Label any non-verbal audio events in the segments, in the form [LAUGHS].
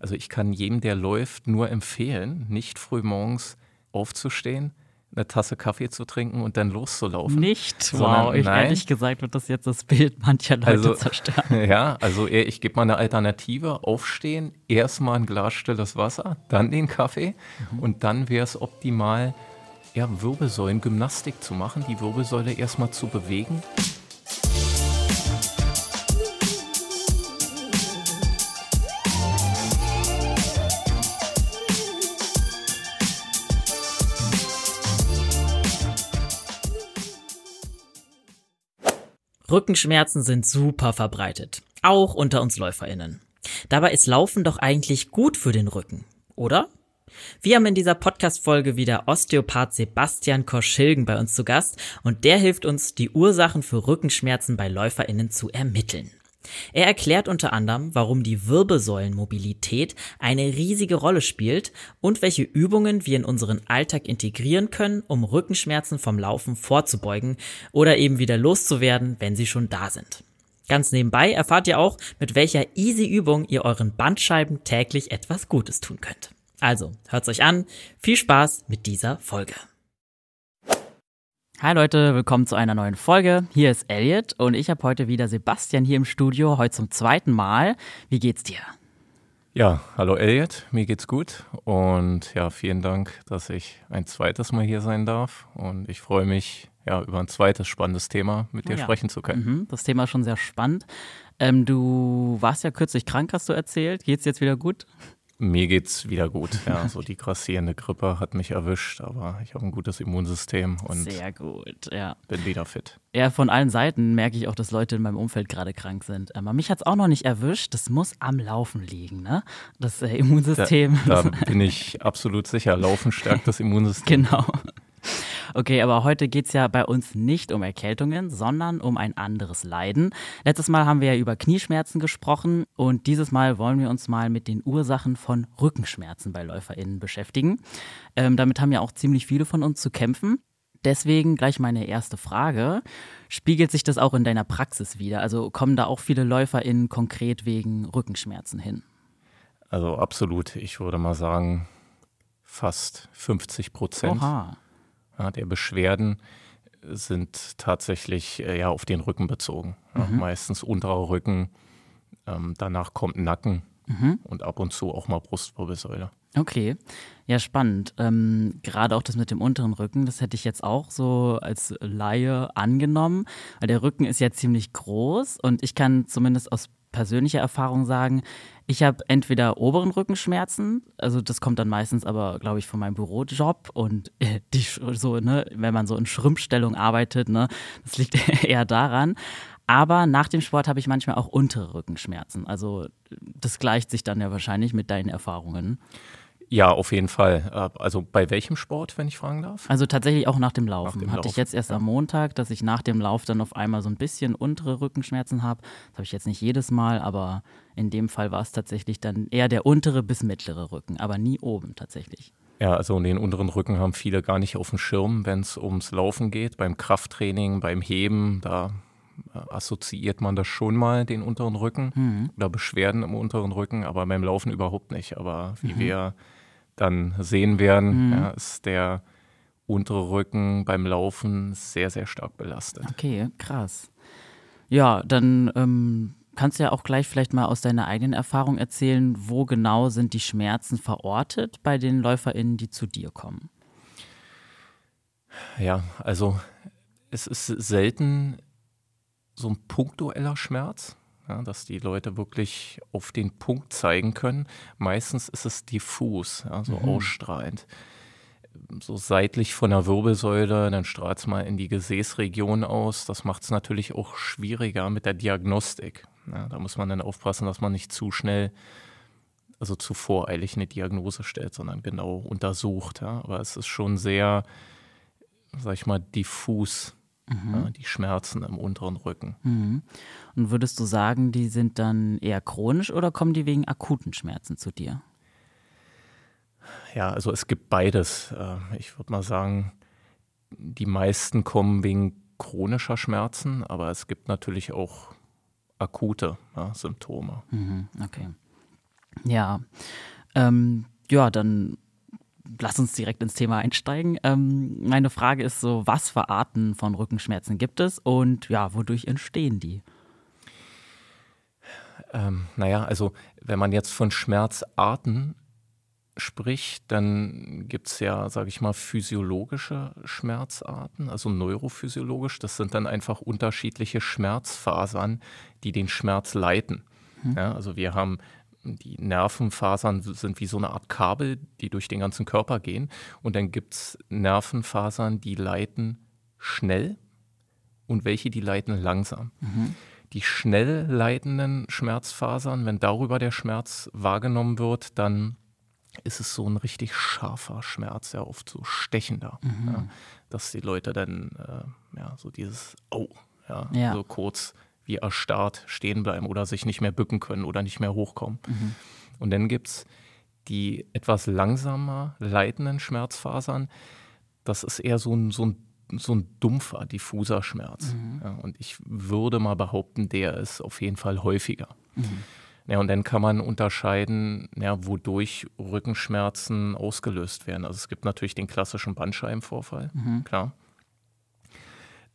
Also ich kann jedem, der läuft, nur empfehlen, nicht früh morgens aufzustehen, eine Tasse Kaffee zu trinken und dann loszulaufen. Nicht? Sondern, wow, ich, nein. ehrlich gesagt wird das jetzt das Bild mancher Leute also, zerstören. [LAUGHS] Ja, also ich gebe mal eine Alternative. Aufstehen, erstmal ein Glas stilles Wasser, dann den Kaffee mhm. und dann wäre es optimal, ja, Wirbelsäulengymnastik zu machen, die Wirbelsäule erstmal zu bewegen. Rückenschmerzen sind super verbreitet, auch unter uns Läuferinnen. Dabei ist Laufen doch eigentlich gut für den Rücken, oder? Wir haben in dieser Podcast-Folge wieder Osteopath Sebastian Korschilgen bei uns zu Gast und der hilft uns, die Ursachen für Rückenschmerzen bei LäuferInnen zu ermitteln. Er erklärt unter anderem, warum die Wirbelsäulenmobilität eine riesige Rolle spielt und welche Übungen wir in unseren Alltag integrieren können, um Rückenschmerzen vom Laufen vorzubeugen oder eben wieder loszuwerden, wenn sie schon da sind. Ganz nebenbei erfahrt ihr auch, mit welcher easy Übung ihr euren Bandscheiben täglich etwas Gutes tun könnt. Also, hört's euch an. Viel Spaß mit dieser Folge. Hi Leute, willkommen zu einer neuen Folge. Hier ist Elliot und ich habe heute wieder Sebastian hier im Studio, heute zum zweiten Mal. Wie geht's dir? Ja, hallo Elliot, mir geht's gut und ja, vielen Dank, dass ich ein zweites Mal hier sein darf und ich freue mich, ja, über ein zweites spannendes Thema mit dir ja. sprechen zu können. Mhm, das Thema ist schon sehr spannend. Ähm, du warst ja kürzlich krank, hast du erzählt. Geht's jetzt wieder gut? Mir geht's wieder gut. Ja, [LAUGHS] so die grassierende Grippe hat mich erwischt, aber ich habe ein gutes Immunsystem und Sehr gut, ja. bin wieder fit. Ja, von allen Seiten merke ich auch, dass Leute in meinem Umfeld gerade krank sind. Aber mich hat's auch noch nicht erwischt. Das muss am Laufen liegen, ne? Das äh, Immunsystem. Da, da [LAUGHS] bin ich absolut sicher. Laufen stärkt das Immunsystem. Genau. Okay, aber heute geht es ja bei uns nicht um Erkältungen, sondern um ein anderes Leiden. Letztes Mal haben wir ja über Knieschmerzen gesprochen und dieses Mal wollen wir uns mal mit den Ursachen von Rückenschmerzen bei LäuferInnen beschäftigen. Ähm, damit haben ja auch ziemlich viele von uns zu kämpfen. Deswegen gleich meine erste Frage. Spiegelt sich das auch in deiner Praxis wieder? Also kommen da auch viele LäuferInnen konkret wegen Rückenschmerzen hin? Also absolut. Ich würde mal sagen, fast 50 Prozent. Oha der Beschwerden sind tatsächlich äh, ja, auf den Rücken bezogen. Ja, mhm. Meistens unterer Rücken, ähm, danach kommt Nacken mhm. und ab und zu auch mal Brustwirbelsäule. Okay, ja spannend. Ähm, Gerade auch das mit dem unteren Rücken, das hätte ich jetzt auch so als Laie angenommen, weil der Rücken ist ja ziemlich groß und ich kann zumindest aus persönlicher Erfahrung sagen, ich habe entweder oberen Rückenschmerzen, also das kommt dann meistens aber, glaube ich, von meinem Bürojob und äh, die so, ne, wenn man so in Schrumpfstellung arbeitet, ne, das liegt [LAUGHS] eher daran. Aber nach dem Sport habe ich manchmal auch untere Rückenschmerzen. Also das gleicht sich dann ja wahrscheinlich mit deinen Erfahrungen. Ja, auf jeden Fall. Äh, also bei welchem Sport, wenn ich fragen darf? Also tatsächlich auch nach dem Laufen. Nach dem Hatte Lauf. ich jetzt erst am Montag, dass ich nach dem Lauf dann auf einmal so ein bisschen untere Rückenschmerzen habe. Das habe ich jetzt nicht jedes Mal, aber in dem Fall war es tatsächlich dann eher der untere bis mittlere Rücken, aber nie oben tatsächlich. Ja, also den unteren Rücken haben viele gar nicht auf dem Schirm, wenn es ums Laufen geht, beim Krafttraining, beim Heben, da äh, assoziiert man das schon mal, den unteren Rücken mhm. oder Beschwerden im unteren Rücken, aber beim Laufen überhaupt nicht. Aber wie mhm. wir dann sehen werden, mhm. ja, ist der untere Rücken beim Laufen sehr, sehr stark belastet. Okay, krass. Ja, dann ähm, kannst du ja auch gleich vielleicht mal aus deiner eigenen Erfahrung erzählen, wo genau sind die Schmerzen verortet bei den LäuferInnen, die zu dir kommen? Ja, also es ist selten so ein punktueller Schmerz ja, dass die Leute wirklich auf den Punkt zeigen können. Meistens ist es diffus, ja, so mhm. ausstrahlend. So seitlich von der Wirbelsäule, dann strahlt es mal in die Gesäßregion aus. Das macht es natürlich auch schwieriger mit der Diagnostik. Ja, da muss man dann aufpassen, dass man nicht zu schnell, also zu voreilig eine Diagnose stellt, sondern genau untersucht. Ja. Aber es ist schon sehr, sag ich mal, diffus Mhm. Die Schmerzen im unteren Rücken. Mhm. Und würdest du sagen, die sind dann eher chronisch oder kommen die wegen akuten Schmerzen zu dir? Ja, also es gibt beides. Äh, ich würde mal sagen, die meisten kommen wegen chronischer Schmerzen, aber es gibt natürlich auch akute ja, Symptome. Mhm, okay. Ja, ähm, ja, dann lass uns direkt ins Thema einsteigen. Ähm, meine Frage ist so, was für Arten von Rückenschmerzen gibt es und ja, wodurch entstehen die? Ähm, naja, also wenn man jetzt von Schmerzarten spricht, dann gibt es ja, sage ich mal, physiologische Schmerzarten, also neurophysiologisch. Das sind dann einfach unterschiedliche Schmerzfasern, die den Schmerz leiten. Mhm. Ja, also wir haben die Nervenfasern sind wie so eine Art Kabel, die durch den ganzen Körper gehen. Und dann gibt es Nervenfasern, die leiten schnell und welche, die leiten langsam. Mhm. Die schnell leitenden Schmerzfasern, wenn darüber der Schmerz wahrgenommen wird, dann ist es so ein richtig scharfer Schmerz, ja oft so stechender, mhm. ja, dass die Leute dann äh, ja so dieses Oh, ja, ja. so kurz wie erstarrt stehen bleiben oder sich nicht mehr bücken können oder nicht mehr hochkommen. Mhm. Und dann gibt es die etwas langsamer leitenden Schmerzfasern. Das ist eher so ein, so ein, so ein dumpfer, diffuser Schmerz. Mhm. Ja, und ich würde mal behaupten, der ist auf jeden Fall häufiger. Mhm. Ja, und dann kann man unterscheiden, ja, wodurch Rückenschmerzen ausgelöst werden. Also es gibt natürlich den klassischen Bandscheibenvorfall, mhm. klar.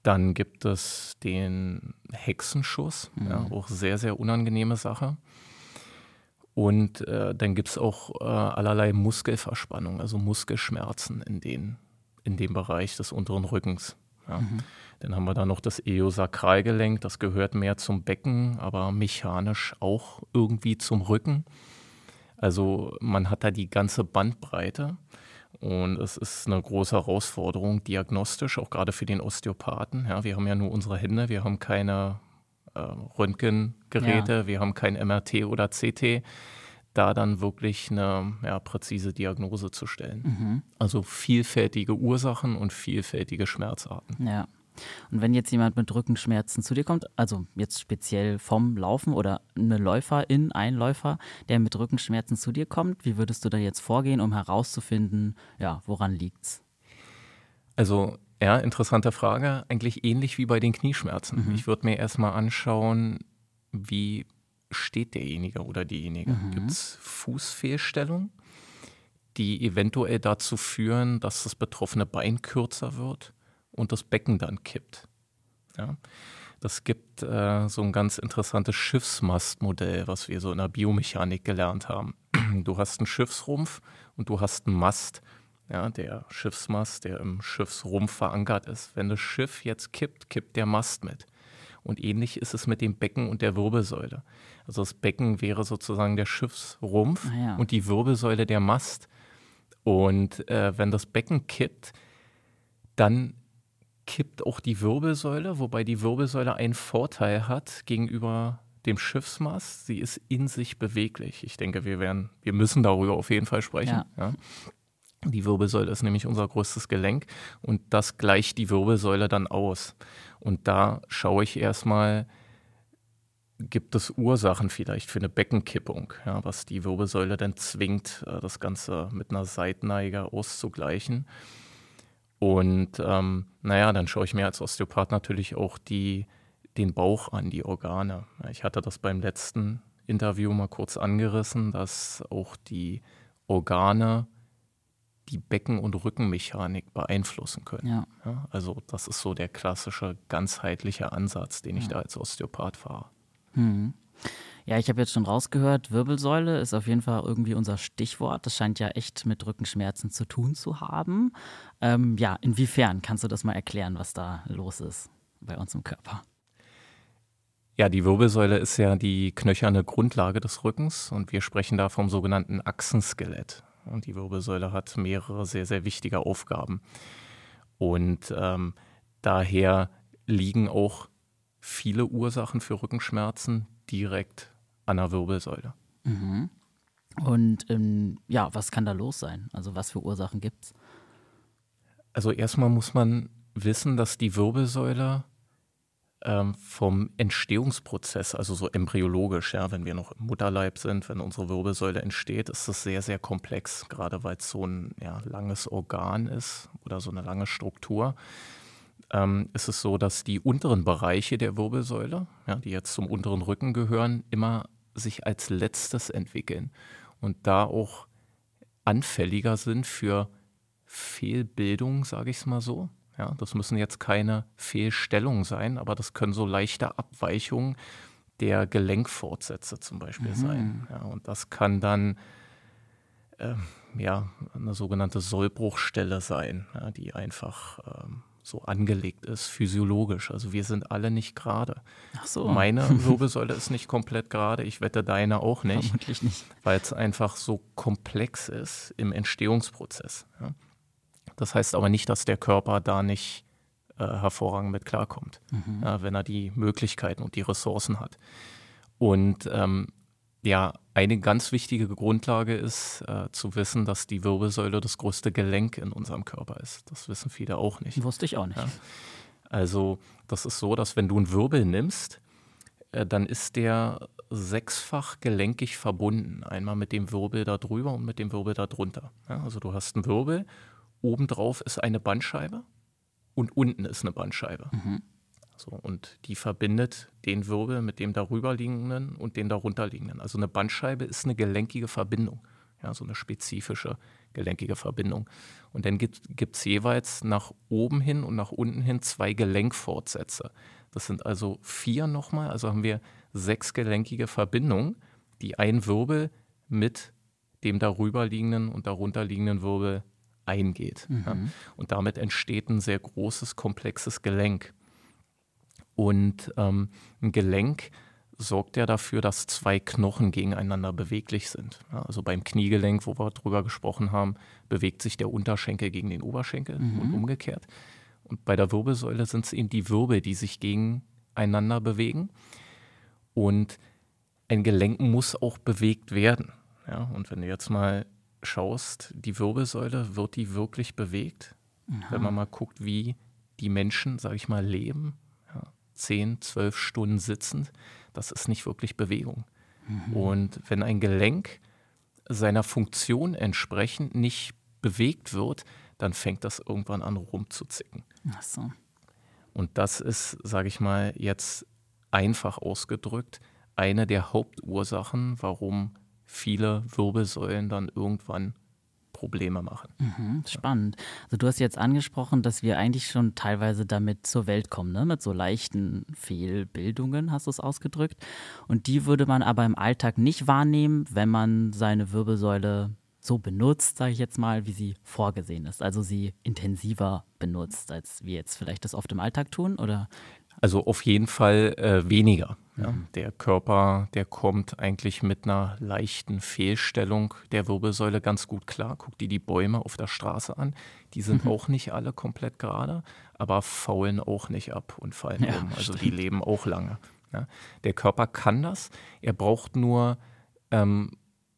Dann gibt es den Hexenschuss, mhm. ja, auch sehr, sehr unangenehme Sache. Und äh, dann gibt es auch äh, allerlei Muskelverspannung, also Muskelschmerzen in, den, in dem Bereich des unteren Rückens. Ja. Mhm. Dann haben wir da noch das Eosakralgelenk, das gehört mehr zum Becken, aber mechanisch auch irgendwie zum Rücken. Also man hat da die ganze Bandbreite. Und es ist eine große Herausforderung, diagnostisch, auch gerade für den Osteopathen. Ja, wir haben ja nur unsere Hände, wir haben keine äh, Röntgengeräte, ja. wir haben kein MRT oder CT, da dann wirklich eine ja, präzise Diagnose zu stellen. Mhm. Also vielfältige Ursachen und vielfältige Schmerzarten. Ja. Und wenn jetzt jemand mit Rückenschmerzen zu dir kommt, also jetzt speziell vom Laufen oder eine Läuferin, ein Läufer, der mit Rückenschmerzen zu dir kommt, wie würdest du da jetzt vorgehen, um herauszufinden, ja, woran liegt's? Also, ja, interessante Frage. Eigentlich ähnlich wie bei den Knieschmerzen. Mhm. Ich würde mir erstmal anschauen, wie steht derjenige oder diejenige. Mhm. Gibt es Fußfehlstellungen, die eventuell dazu führen, dass das betroffene Bein kürzer wird? Und das Becken dann kippt. Ja. Das gibt äh, so ein ganz interessantes Schiffsmastmodell, was wir so in der Biomechanik gelernt haben. Du hast einen Schiffsrumpf und du hast einen Mast. Ja, der Schiffsmast, der im Schiffsrumpf verankert ist. Wenn das Schiff jetzt kippt, kippt der Mast mit. Und ähnlich ist es mit dem Becken und der Wirbelsäule. Also das Becken wäre sozusagen der Schiffsrumpf ah, ja. und die Wirbelsäule der Mast. Und äh, wenn das Becken kippt, dann kippt auch die Wirbelsäule, wobei die Wirbelsäule einen Vorteil hat gegenüber dem Schiffsmast. Sie ist in sich beweglich. Ich denke, wir werden, wir müssen darüber auf jeden Fall sprechen. Ja. Ja. Die Wirbelsäule ist nämlich unser größtes Gelenk und das gleicht die Wirbelsäule dann aus. Und da schaue ich erstmal, gibt es Ursachen vielleicht für eine Beckenkippung, ja, was die Wirbelsäule dann zwingt, äh, das Ganze mit einer Seitenneige auszugleichen. Und ähm, naja, dann schaue ich mir als Osteopath natürlich auch die, den Bauch an, die Organe. Ich hatte das beim letzten Interview mal kurz angerissen, dass auch die Organe die Becken- und Rückenmechanik beeinflussen können. Ja. Ja, also das ist so der klassische ganzheitliche Ansatz, den ich ja. da als Osteopath fahre. Mhm. Ja, ich habe jetzt schon rausgehört, Wirbelsäule ist auf jeden Fall irgendwie unser Stichwort. Das scheint ja echt mit Rückenschmerzen zu tun zu haben. Ähm, ja, inwiefern kannst du das mal erklären, was da los ist bei uns im Körper? Ja, die Wirbelsäule ist ja die knöcherne Grundlage des Rückens und wir sprechen da vom sogenannten Achsenskelett. Und die Wirbelsäule hat mehrere sehr, sehr wichtige Aufgaben. Und ähm, daher liegen auch viele Ursachen für Rückenschmerzen direkt an der Wirbelsäule. Mhm. Und ähm, ja, was kann da los sein? Also was für Ursachen gibt es? Also erstmal muss man wissen, dass die Wirbelsäule ähm, vom Entstehungsprozess, also so embryologisch, ja, wenn wir noch im Mutterleib sind, wenn unsere Wirbelsäule entsteht, ist das sehr, sehr komplex, gerade weil es so ein ja, langes Organ ist oder so eine lange Struktur. Ähm, ist es so, dass die unteren Bereiche der Wirbelsäule, ja, die jetzt zum unteren Rücken gehören, immer sich als letztes entwickeln und da auch anfälliger sind für Fehlbildung, sage ich es mal so. Ja, das müssen jetzt keine Fehlstellungen sein, aber das können so leichte Abweichungen der Gelenkfortsätze zum Beispiel mhm. sein. Ja, und das kann dann äh, ja, eine sogenannte Sollbruchstelle sein, ja, die einfach ähm, so angelegt ist, physiologisch. Also wir sind alle nicht gerade. Ach so. Meine [LAUGHS] Wirbelsäule ist nicht komplett gerade. Ich wette deine auch nicht. Vermutlich nicht. Weil es einfach so komplex ist im Entstehungsprozess. Ja. Das heißt aber nicht, dass der Körper da nicht äh, hervorragend mit klarkommt, mhm. ja, wenn er die Möglichkeiten und die Ressourcen hat. Und ähm, ja, eine ganz wichtige Grundlage ist äh, zu wissen, dass die Wirbelsäule das größte Gelenk in unserem Körper ist. Das wissen viele auch nicht. Wusste ich auch nicht. Ja. Also das ist so, dass wenn du einen Wirbel nimmst, äh, dann ist der sechsfach gelenkig verbunden. Einmal mit dem Wirbel da drüber und mit dem Wirbel da drunter. Ja, also du hast einen Wirbel, obendrauf ist eine Bandscheibe und unten ist eine Bandscheibe. Mhm. So, und die verbindet den Wirbel mit dem darüber liegenden und den darunter liegenden. Also eine Bandscheibe ist eine gelenkige Verbindung, ja, so eine spezifische gelenkige Verbindung. Und dann gibt es jeweils nach oben hin und nach unten hin zwei Gelenkfortsätze. Das sind also vier nochmal, also haben wir sechs gelenkige Verbindungen, die ein Wirbel mit dem darüber liegenden und darunter liegenden Wirbel eingeht. Mhm. Ja. Und damit entsteht ein sehr großes, komplexes Gelenk. Und ähm, ein Gelenk sorgt ja dafür, dass zwei Knochen gegeneinander beweglich sind. Also beim Kniegelenk, wo wir drüber gesprochen haben, bewegt sich der Unterschenkel gegen den Oberschenkel mhm. und umgekehrt. Und bei der Wirbelsäule sind es eben die Wirbel, die sich gegeneinander bewegen. Und ein Gelenk muss auch bewegt werden. Ja, und wenn du jetzt mal schaust, die Wirbelsäule, wird die wirklich bewegt? Aha. Wenn man mal guckt, wie die Menschen, sage ich mal, leben, 10, 12 Stunden sitzend, das ist nicht wirklich Bewegung. Mhm. Und wenn ein Gelenk seiner Funktion entsprechend nicht bewegt wird, dann fängt das irgendwann an rumzuzicken. Ach so. Und das ist, sage ich mal, jetzt einfach ausgedrückt, eine der Hauptursachen, warum viele Wirbelsäulen dann irgendwann Probleme machen. Mhm, spannend. Also du hast jetzt angesprochen, dass wir eigentlich schon teilweise damit zur Welt kommen, ne? mit so leichten Fehlbildungen, hast du es ausgedrückt. Und die würde man aber im Alltag nicht wahrnehmen, wenn man seine Wirbelsäule so benutzt, sage ich jetzt mal, wie sie vorgesehen ist. Also sie intensiver benutzt, als wir jetzt vielleicht das oft im Alltag tun, oder? Also auf jeden Fall äh, weniger. Ja. Mhm. Der Körper, der kommt eigentlich mit einer leichten Fehlstellung der Wirbelsäule ganz gut klar. Guck dir die Bäume auf der Straße an. Die sind mhm. auch nicht alle komplett gerade, aber faulen auch nicht ab und fallen ja, um. Also stimmt. die leben auch lange. Ja. Der Körper kann das. Er braucht nur ähm,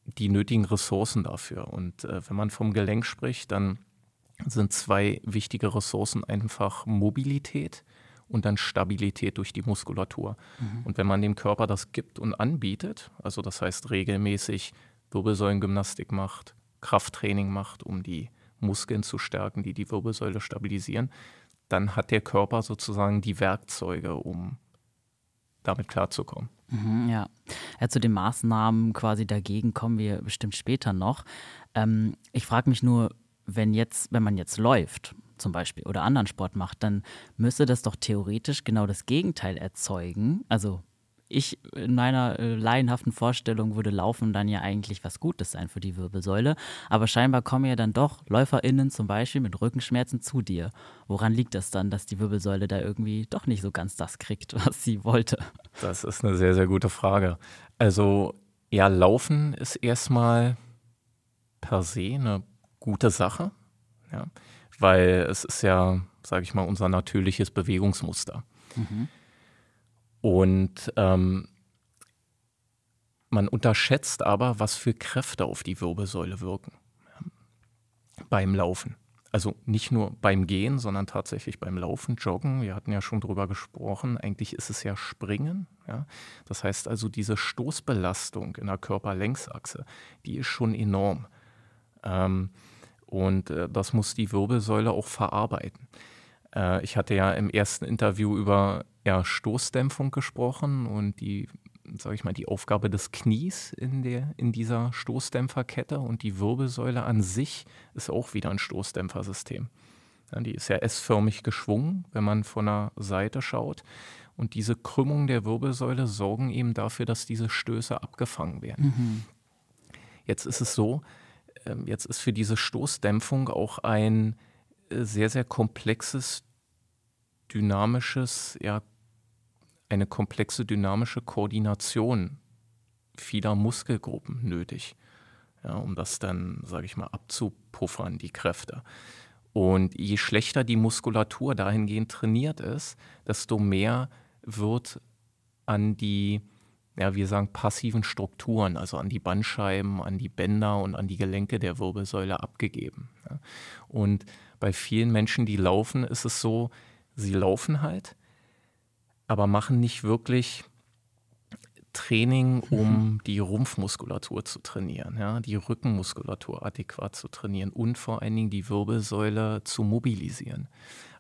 die nötigen Ressourcen dafür. Und äh, wenn man vom Gelenk spricht, dann sind zwei wichtige Ressourcen einfach Mobilität und dann Stabilität durch die Muskulatur. Mhm. Und wenn man dem Körper das gibt und anbietet, also das heißt regelmäßig Wirbelsäulengymnastik macht, Krafttraining macht, um die Muskeln zu stärken, die die Wirbelsäule stabilisieren, dann hat der Körper sozusagen die Werkzeuge, um damit klarzukommen. Mhm, ja. ja, zu den Maßnahmen quasi dagegen kommen wir bestimmt später noch. Ähm, ich frage mich nur, wenn jetzt, wenn man jetzt läuft zum Beispiel oder anderen Sport macht, dann müsste das doch theoretisch genau das Gegenteil erzeugen. Also ich in meiner äh, laienhaften Vorstellung würde Laufen dann ja eigentlich was Gutes sein für die Wirbelsäule. Aber scheinbar kommen ja dann doch LäuferInnen zum Beispiel mit Rückenschmerzen zu dir. Woran liegt das dann, dass die Wirbelsäule da irgendwie doch nicht so ganz das kriegt, [LAUGHS] was sie wollte? Das ist eine sehr, sehr gute Frage. Also, ja, Laufen ist erstmal per se eine gute Sache. Ja weil es ist ja, sage ich mal, unser natürliches Bewegungsmuster. Mhm. Und ähm, man unterschätzt aber, was für Kräfte auf die Wirbelsäule wirken beim Laufen. Also nicht nur beim Gehen, sondern tatsächlich beim Laufen, Joggen. Wir hatten ja schon drüber gesprochen. Eigentlich ist es ja Springen. Ja? Das heißt also, diese Stoßbelastung in der Körperlängsachse, die ist schon enorm. Ähm, und äh, das muss die Wirbelsäule auch verarbeiten. Äh, ich hatte ja im ersten Interview über ja, Stoßdämpfung gesprochen und die sage ich mal, die Aufgabe des Knies in, der, in dieser Stoßdämpferkette und die Wirbelsäule an sich ist auch wieder ein Stoßdämpfersystem. Ja, die ist ja S-förmig geschwungen, wenn man von der Seite schaut. Und diese Krümmung der Wirbelsäule sorgen eben dafür, dass diese Stöße abgefangen werden. Mhm. Jetzt ist es so, jetzt ist für diese Stoßdämpfung auch ein äh, sehr, sehr komplexes, dynamisches, ja, eine komplexe dynamische Koordination vieler Muskelgruppen nötig, ja, um das dann, sage ich mal, abzupuffern, die Kräfte. Und je schlechter die Muskulatur dahingehend trainiert ist, desto mehr wird an die, ja, wir sagen, passiven Strukturen, also an die Bandscheiben, an die Bänder und an die Gelenke der Wirbelsäule abgegeben. Ja. Und bei vielen Menschen, die laufen, ist es so, sie laufen halt, aber machen nicht wirklich Training, um mhm. die Rumpfmuskulatur zu trainieren, ja, die Rückenmuskulatur adäquat zu trainieren und vor allen Dingen die Wirbelsäule zu mobilisieren.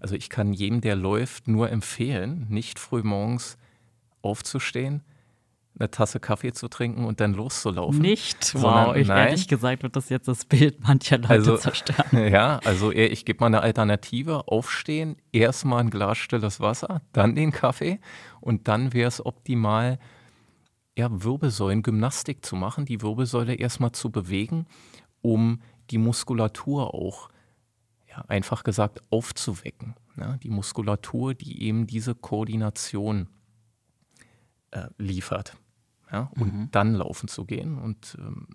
Also ich kann jedem, der läuft, nur empfehlen, nicht früh morgens aufzustehen, eine Tasse Kaffee zu trinken und dann loszulaufen. Nicht? Wow, ich, nein, ehrlich gesagt wird das jetzt das Bild mancher Leute also, zerstören. [LAUGHS] Ja, also ich gebe mal eine Alternative. Aufstehen, erstmal ein Glas stilles Wasser, dann den Kaffee und dann wäre es optimal, ja, Wirbelsäulengymnastik zu machen, die Wirbelsäule erstmal zu bewegen, um die Muskulatur auch, ja, einfach gesagt, aufzuwecken. Ja, die Muskulatur, die eben diese Koordination äh, liefert. Ja, und mhm. dann laufen zu gehen. Und ähm,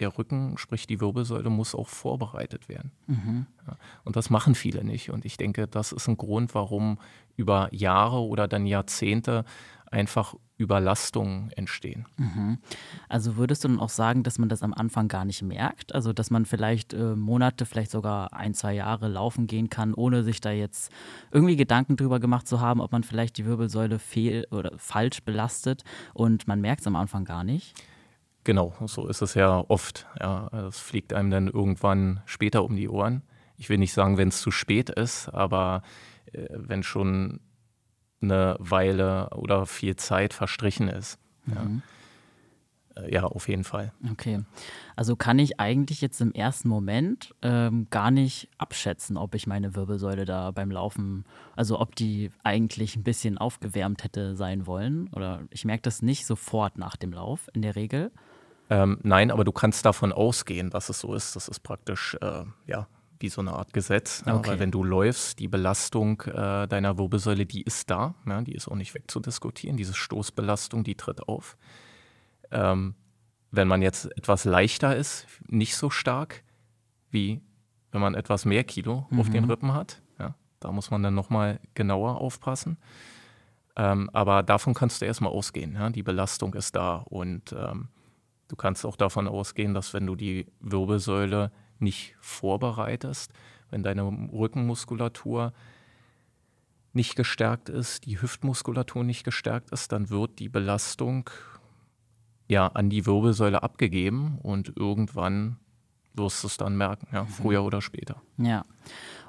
der Rücken, sprich die Wirbelsäule, muss auch vorbereitet werden. Mhm. Ja, und das machen viele nicht. Und ich denke, das ist ein Grund, warum über Jahre oder dann Jahrzehnte einfach Überlastungen entstehen. Mhm. Also würdest du dann auch sagen, dass man das am Anfang gar nicht merkt? Also dass man vielleicht äh, Monate, vielleicht sogar ein, zwei Jahre laufen gehen kann, ohne sich da jetzt irgendwie Gedanken drüber gemacht zu haben, ob man vielleicht die Wirbelsäule fehl oder falsch belastet und man merkt es am Anfang gar nicht? Genau, so ist es ja oft. Ja, es fliegt einem dann irgendwann später um die Ohren. Ich will nicht sagen, wenn es zu spät ist, aber äh, wenn schon eine Weile oder viel Zeit verstrichen ist. Mhm. Ja. Äh, ja. auf jeden Fall. Okay. Also kann ich eigentlich jetzt im ersten Moment ähm, gar nicht abschätzen, ob ich meine Wirbelsäule da beim Laufen, also ob die eigentlich ein bisschen aufgewärmt hätte sein wollen. Oder ich merke das nicht sofort nach dem Lauf in der Regel. Ähm, nein, aber du kannst davon ausgehen, dass es so ist. Das ist praktisch äh, ja, wie so eine Art Gesetz. Okay. Ja, weil wenn du läufst, die Belastung äh, deiner Wirbelsäule, die ist da, ja, die ist auch nicht wegzudiskutieren. Diese Stoßbelastung, die tritt auf. Ähm, wenn man jetzt etwas leichter ist, nicht so stark, wie wenn man etwas mehr Kilo mhm. auf den mhm. Rippen hat. Ja, da muss man dann nochmal genauer aufpassen. Ähm, aber davon kannst du erstmal ausgehen. Ja? Die Belastung ist da und ähm, du kannst auch davon ausgehen, dass wenn du die Wirbelsäule nicht vorbereitest, wenn deine Rückenmuskulatur nicht gestärkt ist, die Hüftmuskulatur nicht gestärkt ist, dann wird die Belastung ja an die Wirbelsäule abgegeben und irgendwann wirst du es dann merken, ja, mhm. früher oder später. Ja.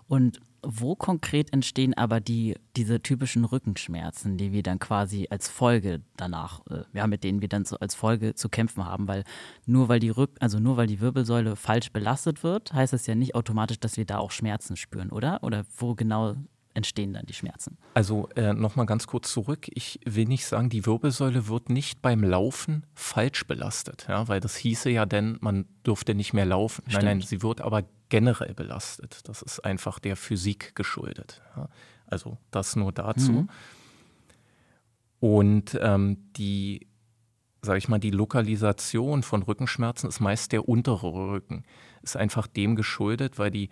Und wo konkret entstehen aber die, diese typischen Rückenschmerzen, die wir dann quasi als Folge danach, äh, ja, mit denen wir dann so als Folge zu kämpfen haben? Weil nur weil die Rück also nur weil die Wirbelsäule falsch belastet wird, heißt es ja nicht automatisch, dass wir da auch Schmerzen spüren, oder? Oder wo genau entstehen dann die Schmerzen? Also äh, nochmal ganz kurz zurück. Ich will nicht sagen, die Wirbelsäule wird nicht beim Laufen falsch belastet, ja, weil das hieße ja denn, man dürfte nicht mehr laufen. Stimmt. Nein, nein, sie wird aber generell belastet. Das ist einfach der Physik geschuldet. Also das nur dazu. Mhm. Und ähm, die, sage ich mal, die Lokalisation von Rückenschmerzen ist meist der untere Rücken. Ist einfach dem geschuldet, weil die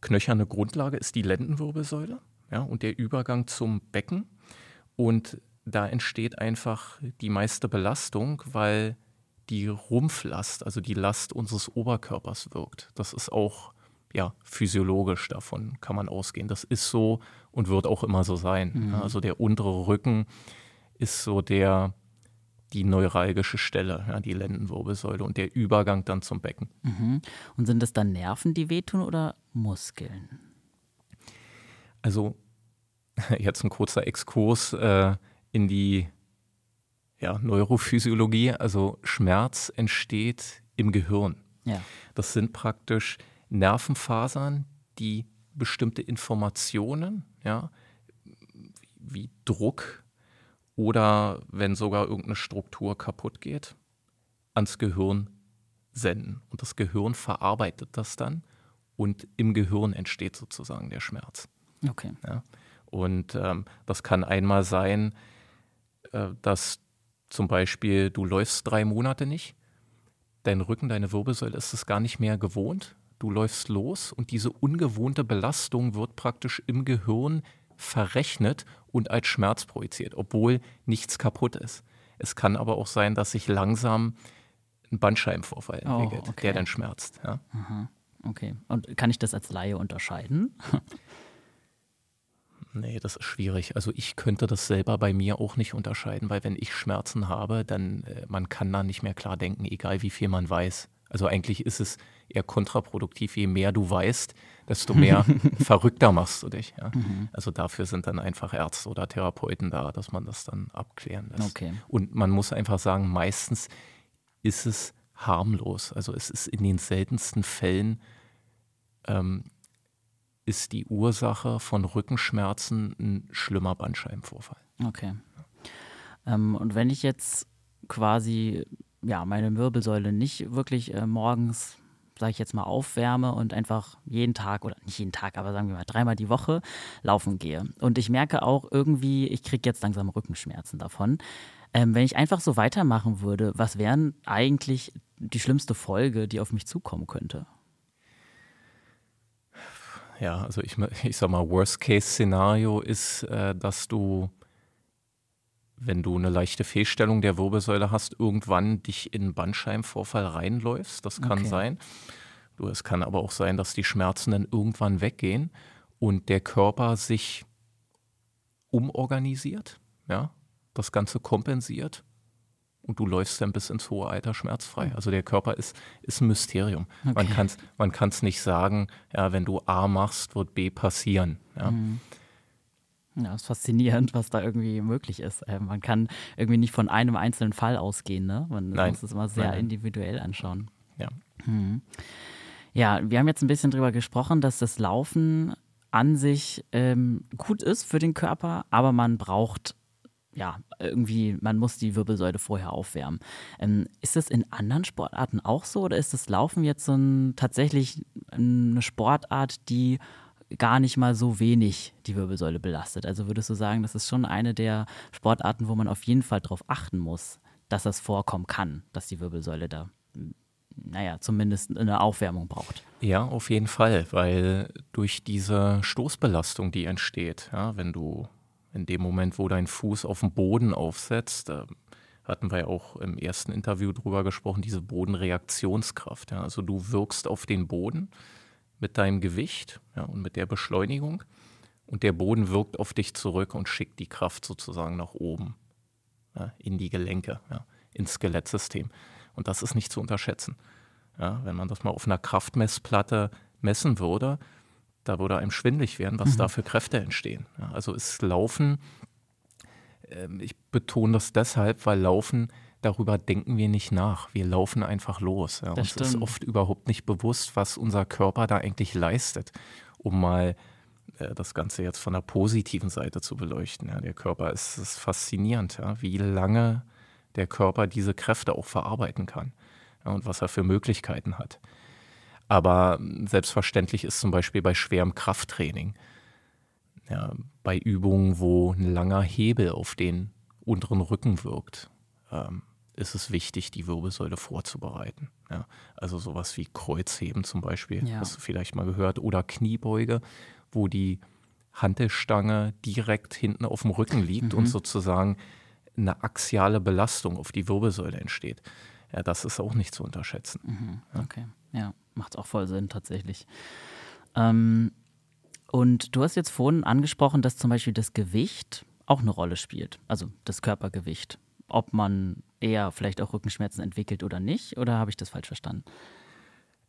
knöcherne Grundlage ist die Lendenwirbelsäule ja, und der Übergang zum Becken. Und da entsteht einfach die meiste Belastung, weil die Rumpflast, also die Last unseres Oberkörpers wirkt. Das ist auch ja, physiologisch, davon kann man ausgehen. Das ist so und wird auch immer so sein. Mhm. Also der untere Rücken ist so der, die neuralgische Stelle, ja, die Lendenwirbelsäule und der Übergang dann zum Becken. Mhm. Und sind das dann Nerven, die wehtun oder Muskeln? Also [LAUGHS] jetzt ein kurzer Exkurs äh, in die ja, Neurophysiologie, also Schmerz entsteht im Gehirn. Ja. Das sind praktisch Nervenfasern, die bestimmte Informationen, ja, wie Druck oder wenn sogar irgendeine Struktur kaputt geht, ans Gehirn senden. Und das Gehirn verarbeitet das dann und im Gehirn entsteht sozusagen der Schmerz. Okay. Ja. Und ähm, das kann einmal sein, äh, dass zum Beispiel du läufst drei Monate nicht, dein Rücken, deine Wirbelsäule ist es gar nicht mehr gewohnt. Du läufst los und diese ungewohnte Belastung wird praktisch im Gehirn verrechnet und als Schmerz projiziert, obwohl nichts kaputt ist. Es kann aber auch sein, dass sich langsam ein Bandscheibenvorfall Oh, entwickelt, okay. der dann schmerzt. Ja. Okay. Und kann ich das als Laie unterscheiden? [LAUGHS] Nee, das ist schwierig. Also ich könnte das selber bei mir auch nicht unterscheiden, weil wenn ich Schmerzen habe, dann äh, man kann da nicht mehr klar denken, egal wie viel man weiß. Also eigentlich ist es eher kontraproduktiv. Je mehr du weißt, desto mehr [LAUGHS] verrückter machst du dich. Ja? Also dafür sind dann einfach Ärzte oder Therapeuten da, dass man das dann abklären lässt. Okay. Und man muss einfach sagen, meistens ist es harmlos. Also es ist in den seltensten Fällen ähm, ist die Ursache von Rückenschmerzen ein schlimmer Bandscheibenvorfall. Okay. Ähm, und wenn ich jetzt quasi ja meine Wirbelsäule nicht wirklich äh, morgens, sage ich jetzt mal, aufwärme und einfach jeden Tag oder nicht jeden Tag, aber sagen wir mal dreimal die Woche laufen gehe und ich merke auch irgendwie, ich kriege jetzt langsam Rückenschmerzen davon. Ähm, wenn ich einfach so weitermachen würde, was wären eigentlich die schlimmste Folge, die auf mich zukommen könnte? Ja, also ich, ich sag mal, Worst-Case-Szenario ist, äh, dass du, wenn du eine leichte Fehlstellung der Wirbelsäule hast, irgendwann dich in einen Bandscheibenvorfall reinläufst. Das kann Okay. sein. Du, es kann aber auch sein, dass die Schmerzen dann irgendwann weggehen und der Körper sich umorganisiert, ja, das Ganze kompensiert und du läufst dann bis ins hohe Alter schmerzfrei. Also der Körper ist, ist ein Mysterium. Man Okay. kann es man kann's nicht sagen, ja, wenn du A machst, wird B passieren. Ja. Ja, ist faszinierend, was da irgendwie möglich ist. Ähm, man kann irgendwie nicht von einem einzelnen Fall ausgehen, ne? Man Nein. muss es immer sehr Nein, individuell anschauen. Ja. Ja, wir haben jetzt ein bisschen drüber gesprochen, dass das Laufen an sich ähm, gut ist für den Körper, aber man braucht ja irgendwie, man muss die Wirbelsäule vorher aufwärmen. Ähm, ist das in anderen Sportarten auch so oder ist das Laufen jetzt so ein, tatsächlich eine Sportart, die gar nicht mal so wenig die Wirbelsäule belastet? Also würdest du sagen, das ist schon eine der Sportarten, wo man auf jeden Fall darauf achten muss, dass das vorkommen kann, dass die Wirbelsäule da, naja, zumindest eine Aufwärmung braucht? Ja, auf jeden Fall, weil durch diese Stoßbelastung, die entsteht, ja, wenn du in dem Moment, wo dein Fuß auf den Boden aufsetzt, da hatten wir ja auch im ersten Interview drüber gesprochen, diese Bodenreaktionskraft. Ja, also du wirkst auf den Boden mit deinem Gewicht ja, und mit der Beschleunigung und der Boden wirkt auf dich zurück und schickt die Kraft sozusagen nach oben ja, in die Gelenke, ins Skelettsystem. Und das ist nicht zu unterschätzen. Wenn man das mal auf einer Kraftmessplatte messen würde, da würde einem schwindlig werden, was da für Kräfte entstehen. Ja, also ist Laufen, ähm, ich betone das deshalb, weil Laufen, darüber denken wir nicht nach. Wir laufen einfach los. Ja. Das Uns ist oft überhaupt nicht bewusst, was unser Körper da eigentlich leistet, um mal äh, das Ganze jetzt von der positiven Seite zu beleuchten. Ja. Der Körper ist, ist faszinierend, ja, wie lange der Körper diese Kräfte auch verarbeiten kann und was er für Möglichkeiten hat. Aber selbstverständlich ist zum Beispiel bei schwerem Krafttraining, ja, bei Übungen, wo ein langer Hebel auf den unteren Rücken wirkt, ähm, ist es wichtig, die Wirbelsäule vorzubereiten. Ja. Also sowas wie Kreuzheben zum Beispiel, Ja. hast du vielleicht mal gehört, oder Kniebeuge, wo die Hantelstange direkt hinten auf dem Rücken liegt und sozusagen eine axiale Belastung auf die Wirbelsäule entsteht. Ja, das ist auch nicht zu unterschätzen. Okay, ja, macht auch voll Sinn tatsächlich. Ähm, und du hast jetzt vorhin angesprochen, dass zum Beispiel das Gewicht auch eine Rolle spielt, also das Körpergewicht. Ob man eher vielleicht auch Rückenschmerzen entwickelt oder nicht, oder habe ich das falsch verstanden?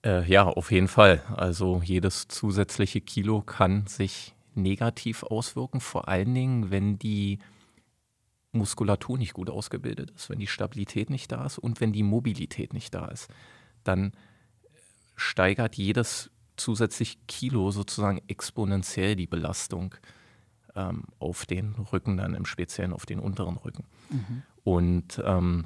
Äh, ja, auf jeden Fall. Also jedes zusätzliche Kilo kann sich negativ auswirken, vor allen Dingen, wenn die Muskulatur nicht gut ausgebildet ist, wenn die Stabilität nicht da ist und wenn die Mobilität nicht da ist, dann steigert jedes zusätzlich Kilo sozusagen exponentiell die Belastung ähm, auf den Rücken, dann im Speziellen auf den unteren Rücken. Mhm. Und ähm,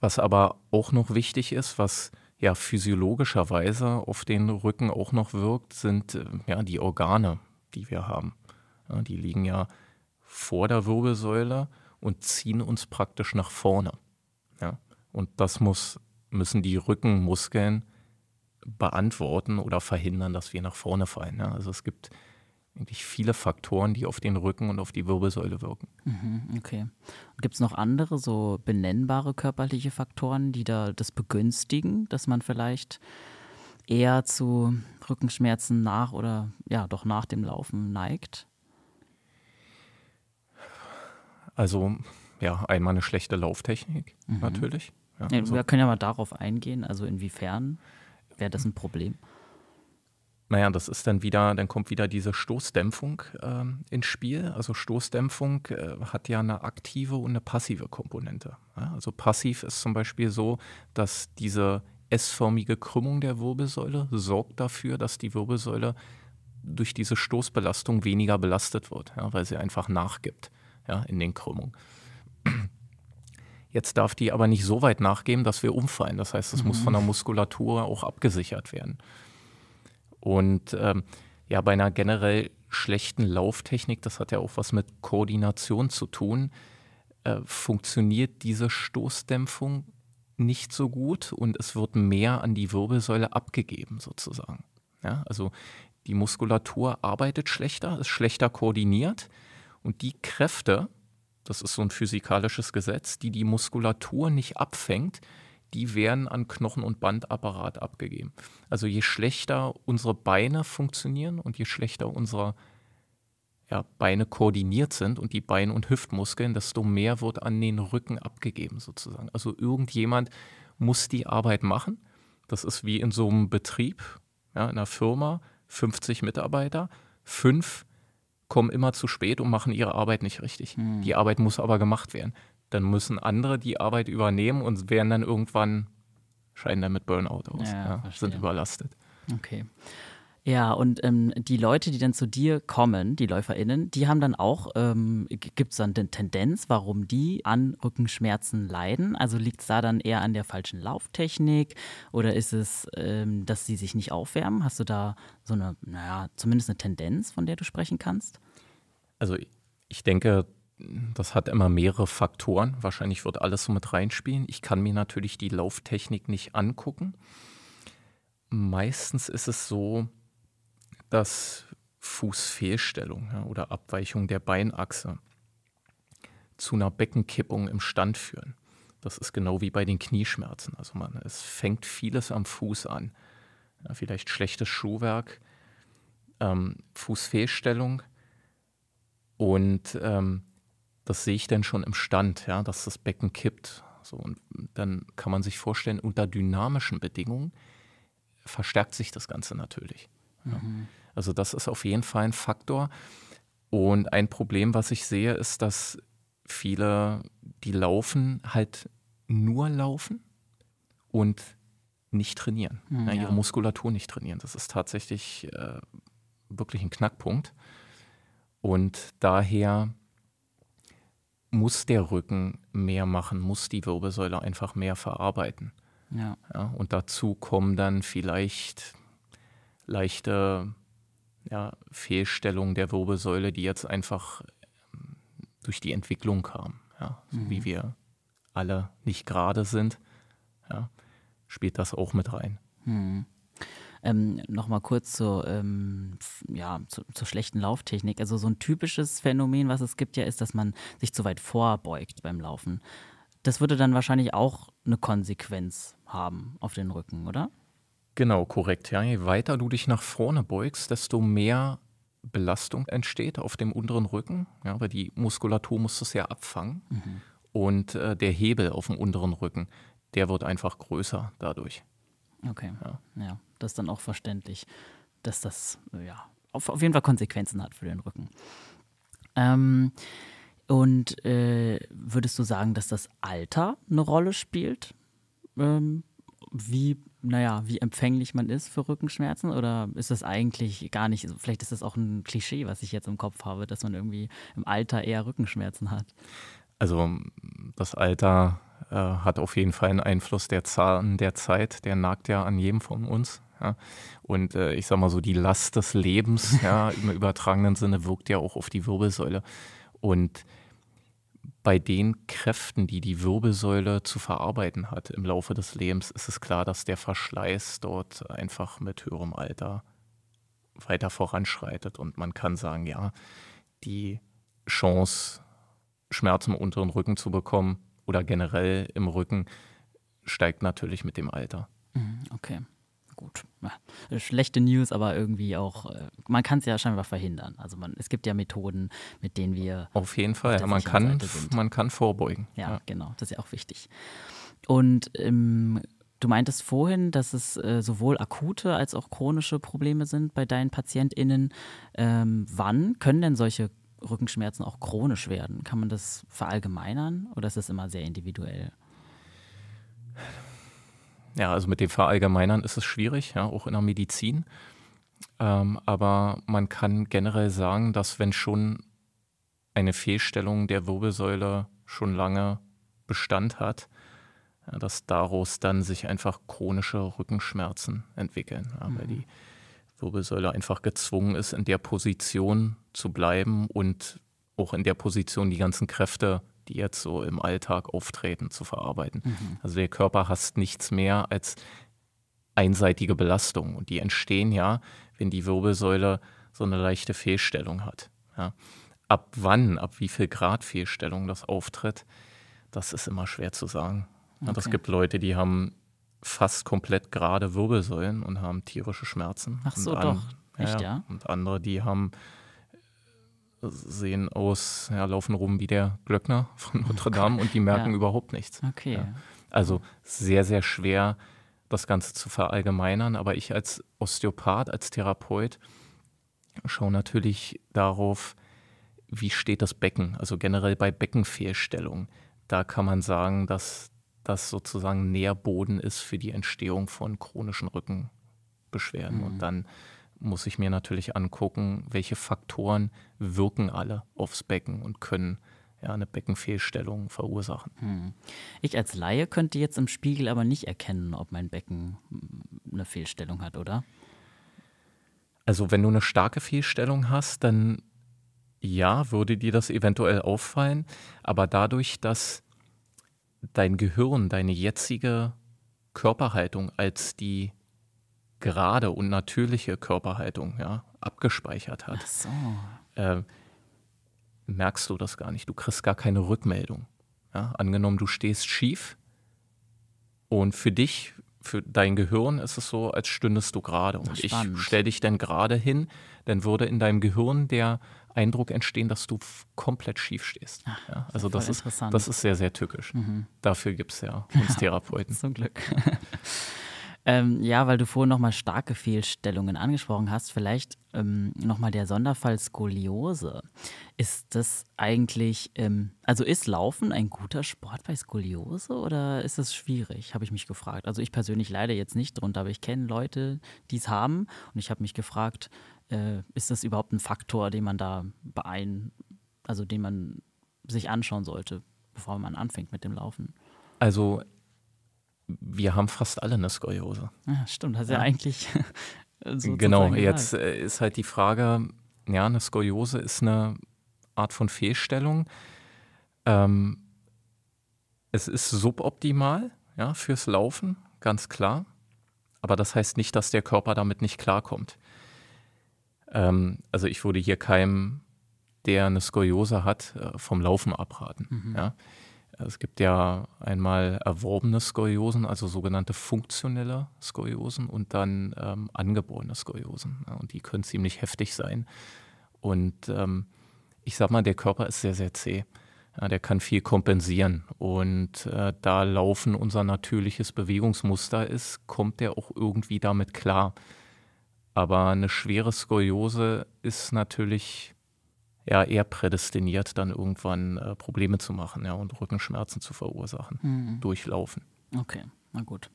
was aber auch noch wichtig ist, was ja physiologischerweise auf den Rücken auch noch wirkt, sind äh, ja die Organe, die wir haben. Ja, die liegen ja vor der Wirbelsäule und ziehen uns praktisch nach vorne. Ja? Und das muss, müssen die Rückenmuskeln beantworten oder verhindern, dass wir nach vorne fallen. Ja? Also es gibt eigentlich viele Faktoren, die auf den Rücken und auf die Wirbelsäule wirken. Mhm, okay. Gibt es noch andere so benennbare körperliche Faktoren, die da das begünstigen, dass man vielleicht eher zu Rückenschmerzen nach oder ja doch nach dem Laufen neigt? Also ja, einmal eine schlechte Lauftechnik mhm. natürlich. Ja, also. Wir können ja mal darauf eingehen, also inwiefern wäre das ein Problem? Naja, das ist dann wieder, dann kommt wieder diese Stoßdämpfung äh, ins Spiel. Also Stoßdämpfung äh, hat ja eine aktive und eine passive Komponente. Ja? Also passiv ist zum Beispiel so, dass diese S-förmige Krümmung der Wirbelsäule sorgt dafür, dass die Wirbelsäule durch diese Stoßbelastung weniger belastet wird, ja, weil sie einfach nachgibt ja, in den Krümmungen. Jetzt darf die aber nicht so weit nachgeben, dass wir umfallen. Das heißt, es mhm. muss von der Muskulatur auch abgesichert werden. Und ähm, ja, bei einer generell schlechten Lauftechnik, das hat ja auch was mit Koordination zu tun, äh, funktioniert diese Stoßdämpfung nicht so gut und es wird mehr an die Wirbelsäule abgegeben sozusagen. Ja, also die Muskulatur arbeitet schlechter, ist schlechter koordiniert und die Kräfte, das ist so ein physikalisches Gesetz, die die Muskulatur nicht abfängt, die werden an Knochen- und Bandapparat abgegeben. Also je schlechter unsere Beine funktionieren und je schlechter unsere ja, Beine koordiniert sind und die Bein- und Hüftmuskeln, desto mehr wird an den Rücken abgegeben sozusagen. Also irgendjemand muss die Arbeit machen. Das ist wie in so einem Betrieb, ja, in einer Firma, 50 Mitarbeiter, fünf kommen immer zu spät und machen ihre Arbeit nicht richtig. Hm. Die Arbeit muss aber gemacht werden. Dann müssen andere die Arbeit übernehmen und werden dann irgendwann, scheiden dann mit Burnout aus, ja, ja, sind überlastet. Okay. Ja, und ähm, die Leute, die dann zu dir kommen, die LäuferInnen, die haben dann auch, ähm, gibt es dann eine Tendenz, warum die an Rückenschmerzen leiden? Also liegt es da dann eher an der falschen Lauftechnik oder ist es, ähm, dass sie sich nicht aufwärmen? Hast du da so eine, naja, zumindest eine Tendenz, von der du sprechen kannst? Also ich denke, das hat immer mehrere Faktoren. Wahrscheinlich wird alles so mit reinspielen. Ich kann mir natürlich die Lauftechnik nicht angucken. Meistens ist es so, dass Fußfehlstellung ja, oder Abweichung der Beinachse zu einer Beckenkippung im Stand führen. Das ist genau wie bei den Knieschmerzen. Also man, es fängt vieles am Fuß an. Ja, vielleicht schlechtes Schuhwerk, ähm, Fußfehlstellung und ähm, das sehe ich dann schon im Stand, ja, dass das Becken kippt. So, und dann kann man sich vorstellen, unter dynamischen Bedingungen verstärkt sich das Ganze natürlich. Ja. Also das ist auf jeden Fall ein Faktor. Und ein Problem, was ich sehe, ist, dass viele, die laufen, halt nur laufen und nicht trainieren, mhm, ja. ihre Muskulatur nicht trainieren. Das ist tatsächlich äh, wirklich ein Knackpunkt. Und daher muss der Rücken mehr machen, muss die Wirbelsäule einfach mehr verarbeiten. Ja. ja und dazu kommen dann vielleicht leichte ja, Fehlstellungen der Wirbelsäule, die jetzt einfach ähm, durch die Entwicklung kamen. Ja, so mhm. wie wir alle nicht gerade sind, ja, spielt das auch mit rein. Mhm. Ähm, Nochmal kurz zur, ähm, ja, zu, zur schlechten Lauftechnik. Also so ein typisches Phänomen, was es gibt ja, ist, dass man sich zu weit vorbeugt beim Laufen. Das würde dann wahrscheinlich auch eine Konsequenz haben auf den Rücken, oder? Genau, korrekt. Ja. Je weiter du dich nach vorne beugst, desto mehr Belastung entsteht auf dem unteren Rücken, ja, weil die Muskulatur muss das ja abfangen. Mhm. Und äh, der Hebel auf dem unteren Rücken, der wird einfach größer dadurch. Okay. Ja. ja, das ist dann auch verständlich, dass das ja auf, auf jeden Fall Konsequenzen hat für den Rücken. Ähm, Und äh, würdest du sagen, dass das Alter eine Rolle spielt? Ähm, wie, naja, wie empfänglich man ist für Rückenschmerzen? Oder ist das eigentlich gar nicht, vielleicht ist das auch ein Klischee, was ich jetzt im Kopf habe, dass man irgendwie im Alter eher Rückenschmerzen hat? Also das Alter äh, hat auf jeden Fall einen Einfluss. Der Zahn der Zeit, der nagt ja an jedem von uns. Ja. Und äh, ich sag mal so, die Last des Lebens [LAUGHS] ja, im übertragenen Sinne wirkt ja auch auf die Wirbelsäule. Und bei den Kräften, die die Wirbelsäule zu verarbeiten hat im Laufe des Lebens, ist es klar, dass der Verschleiß dort einfach mit höherem Alter weiter voranschreitet. Und man kann sagen, ja, die Chance, Schmerzen im unteren Rücken zu bekommen oder generell im Rücken, steigt natürlich mit dem Alter. Mhm, okay gut, schlechte News, aber irgendwie auch, äh, man kann es ja scheinbar verhindern. Also man, es gibt ja Methoden, mit denen wir. Auf jeden Fall, auf man, kann, man kann vorbeugen. Ja, ja, genau, das ist ja auch wichtig. Und ähm, du meintest vorhin, dass es äh, sowohl akute als auch chronische Probleme sind bei deinen PatientInnen. Ähm, wann können denn solche Rückenschmerzen auch chronisch werden? Kann man das verallgemeinern oder ist das immer sehr individuell? Ja, also mit dem Verallgemeinern ist es schwierig, ja, auch in der Medizin. Ähm, aber man kann generell sagen, dass wenn schon eine Fehlstellung der Wirbelsäule schon lange Bestand hat, ja, dass daraus dann sich einfach chronische Rückenschmerzen entwickeln, ja, mhm. weil die Wirbelsäule einfach gezwungen ist, in der Position zu bleiben und auch in der Position die ganzen Kräfte die jetzt so im Alltag auftreten, zu verarbeiten. Mhm. Also der Körper hasst nichts mehr als einseitige Belastung. Und die entstehen ja, wenn die Wirbelsäule so eine leichte Fehlstellung hat. Ja. Ab wann, ab wie viel Grad Fehlstellung das auftritt, das ist immer schwer zu sagen. Okay. Es gibt Leute, die haben fast komplett gerade Wirbelsäulen und haben tierische Schmerzen. Ach so, an, doch. Echt, ja, ja? Und andere, die haben sehen aus, ja, laufen rum wie der Glöckner von Notre Dame und die merken ja. überhaupt nichts. Okay. Ja. Also sehr, sehr schwer, das Ganze zu verallgemeinern. Aber ich als Osteopath, als Therapeut schaue natürlich darauf, wie steht das Becken. Also generell bei Beckenfehlstellung. Da kann man sagen, dass das sozusagen Nährboden ist für die Entstehung von chronischen Rückenbeschwerden. Mhm. Und dann muss ich mir natürlich angucken, welche Faktoren wirken alle aufs Becken und können ja, eine Beckenfehlstellung verursachen. Hm. Ich als Laie könnte jetzt im Spiegel aber nicht erkennen, ob mein Becken eine Fehlstellung hat, oder? Also wenn du eine starke Fehlstellung hast, dann ja, würde dir das eventuell auffallen, aber dadurch, dass dein Gehirn deine jetzige Körperhaltung als die gerade und natürliche Körperhaltung ja, abgespeichert hat, so. äh, merkst du das gar nicht. Du kriegst gar keine Rückmeldung. Ja? Angenommen, du stehst schief und für dich, für dein Gehirn ist es so, als stündest du gerade. Und ich stelle dich dann gerade hin, dann würde in deinem Gehirn der Eindruck entstehen, dass du komplett schief stehst. Ach, ja, also das ist, das ist sehr, sehr tückisch. Mhm. Dafür gibt es ja [LAUGHS] uns Therapeuten. Zum Glück. [LAUGHS] Ähm, ja, weil du vorhin nochmal starke Fehlstellungen angesprochen hast, vielleicht ähm, nochmal der Sonderfall Skoliose. Ist das eigentlich, ähm, also ist Laufen ein guter Sport bei Skoliose oder ist das schwierig, habe ich mich gefragt. Also ich persönlich leide jetzt nicht drunter, aber ich kenne Leute, die es haben und ich habe mich gefragt, äh, ist das überhaupt ein Faktor, den man da beein, also den man sich anschauen sollte, bevor man anfängt mit dem Laufen? Also wir haben fast alle eine Skoliose. Ja, stimmt, das ist ja, ja eigentlich [LAUGHS] so Genau, jetzt äh, ist halt die Frage, ja, eine Skoliose ist eine Art von Fehlstellung. Ähm, es ist suboptimal ja, fürs Laufen, ganz klar. Aber das heißt nicht, dass der Körper damit nicht klarkommt. Ähm, also ich würde hier keinem, der eine Skoliose hat, äh, vom Laufen abraten. Mhm. Ja. Es gibt ja einmal erworbene Skoliosen, also sogenannte funktionelle Skoliosen und dann ähm, angeborene Skoliosen. Und die können ziemlich heftig sein. Und ähm, ich sag mal, der Körper ist sehr, sehr zäh. Ja, der kann viel kompensieren. Und äh, da Laufen unser natürliches Bewegungsmuster ist, kommt der auch irgendwie damit klar. Aber eine schwere Skoliose ist natürlich ja eher prädestiniert, dann irgendwann äh, Probleme zu machen ja, und Rückenschmerzen zu verursachen, mhm. durchlaufen. Okay, na gut.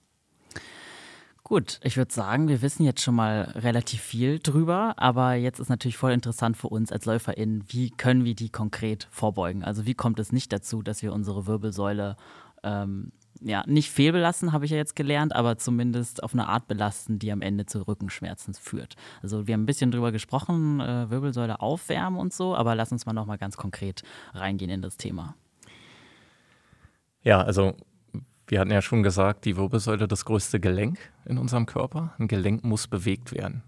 Gut, ich würde sagen, wir wissen jetzt schon mal relativ viel drüber, aber jetzt ist natürlich voll interessant für uns als LäuferInnen, wie können wir die konkret vorbeugen? Also wie kommt es nicht dazu, dass wir unsere Wirbelsäule ähm, ja, nicht fehlbelassen, habe ich ja jetzt gelernt, aber zumindest auf eine Art belasten, die am Ende zu Rückenschmerzen führt. Also wir haben ein bisschen drüber gesprochen, äh, Wirbelsäule aufwärmen und so, aber lass uns mal nochmal ganz konkret reingehen in das Thema. Ja, also wir hatten ja schon gesagt, die Wirbelsäule das größte Gelenk in unserem Körper. Ein Gelenk muss bewegt werden.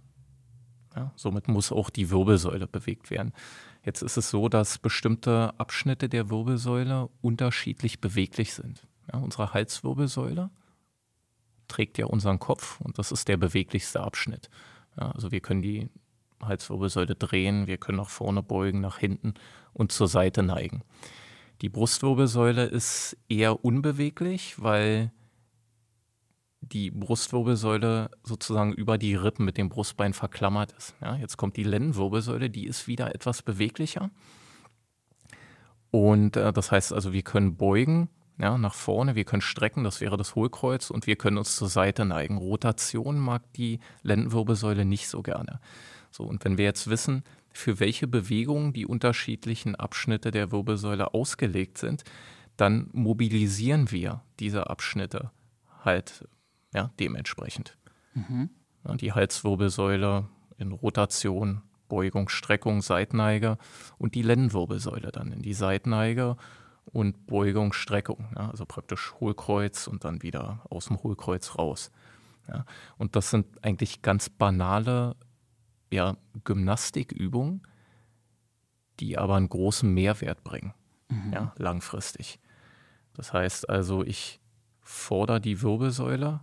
Ja, somit muss auch die Wirbelsäule bewegt werden. Jetzt ist es so, dass bestimmte Abschnitte der Wirbelsäule unterschiedlich beweglich sind. Ja, unsere Halswirbelsäule trägt ja unseren Kopf und das ist der beweglichste Abschnitt. Ja, also wir können die Halswirbelsäule drehen, wir können nach vorne beugen, nach hinten und zur Seite neigen. Die Brustwirbelsäule ist eher unbeweglich, weil die Brustwirbelsäule sozusagen über die Rippen mit dem Brustbein verklammert ist. Ja, jetzt kommt die Lendenwirbelsäule, die ist wieder etwas beweglicher. Und äh, das heißt also, wir können beugen ja, nach vorne, wir können strecken, das wäre das Hohlkreuz, und wir können uns zur Seite neigen. Rotation mag die Lendenwirbelsäule nicht so gerne. So, und wenn wir jetzt wissen, für welche Bewegungen die unterschiedlichen Abschnitte der Wirbelsäule ausgelegt sind, dann mobilisieren wir diese Abschnitte halt ja, dementsprechend. Mhm. Ja, die Halswirbelsäule in Rotation, Beugung, Streckung, Seitneige und die Lendenwirbelsäule dann in die Seitneige und Beugung, Streckung. Ja, also praktisch Hohlkreuz und dann wieder aus dem Hohlkreuz raus. Ja, und das sind eigentlich ganz banale ja, Gymnastikübungen, die aber einen großen Mehrwert bringen, mhm. ja, langfristig. Das heißt also, ich fordere die Wirbelsäule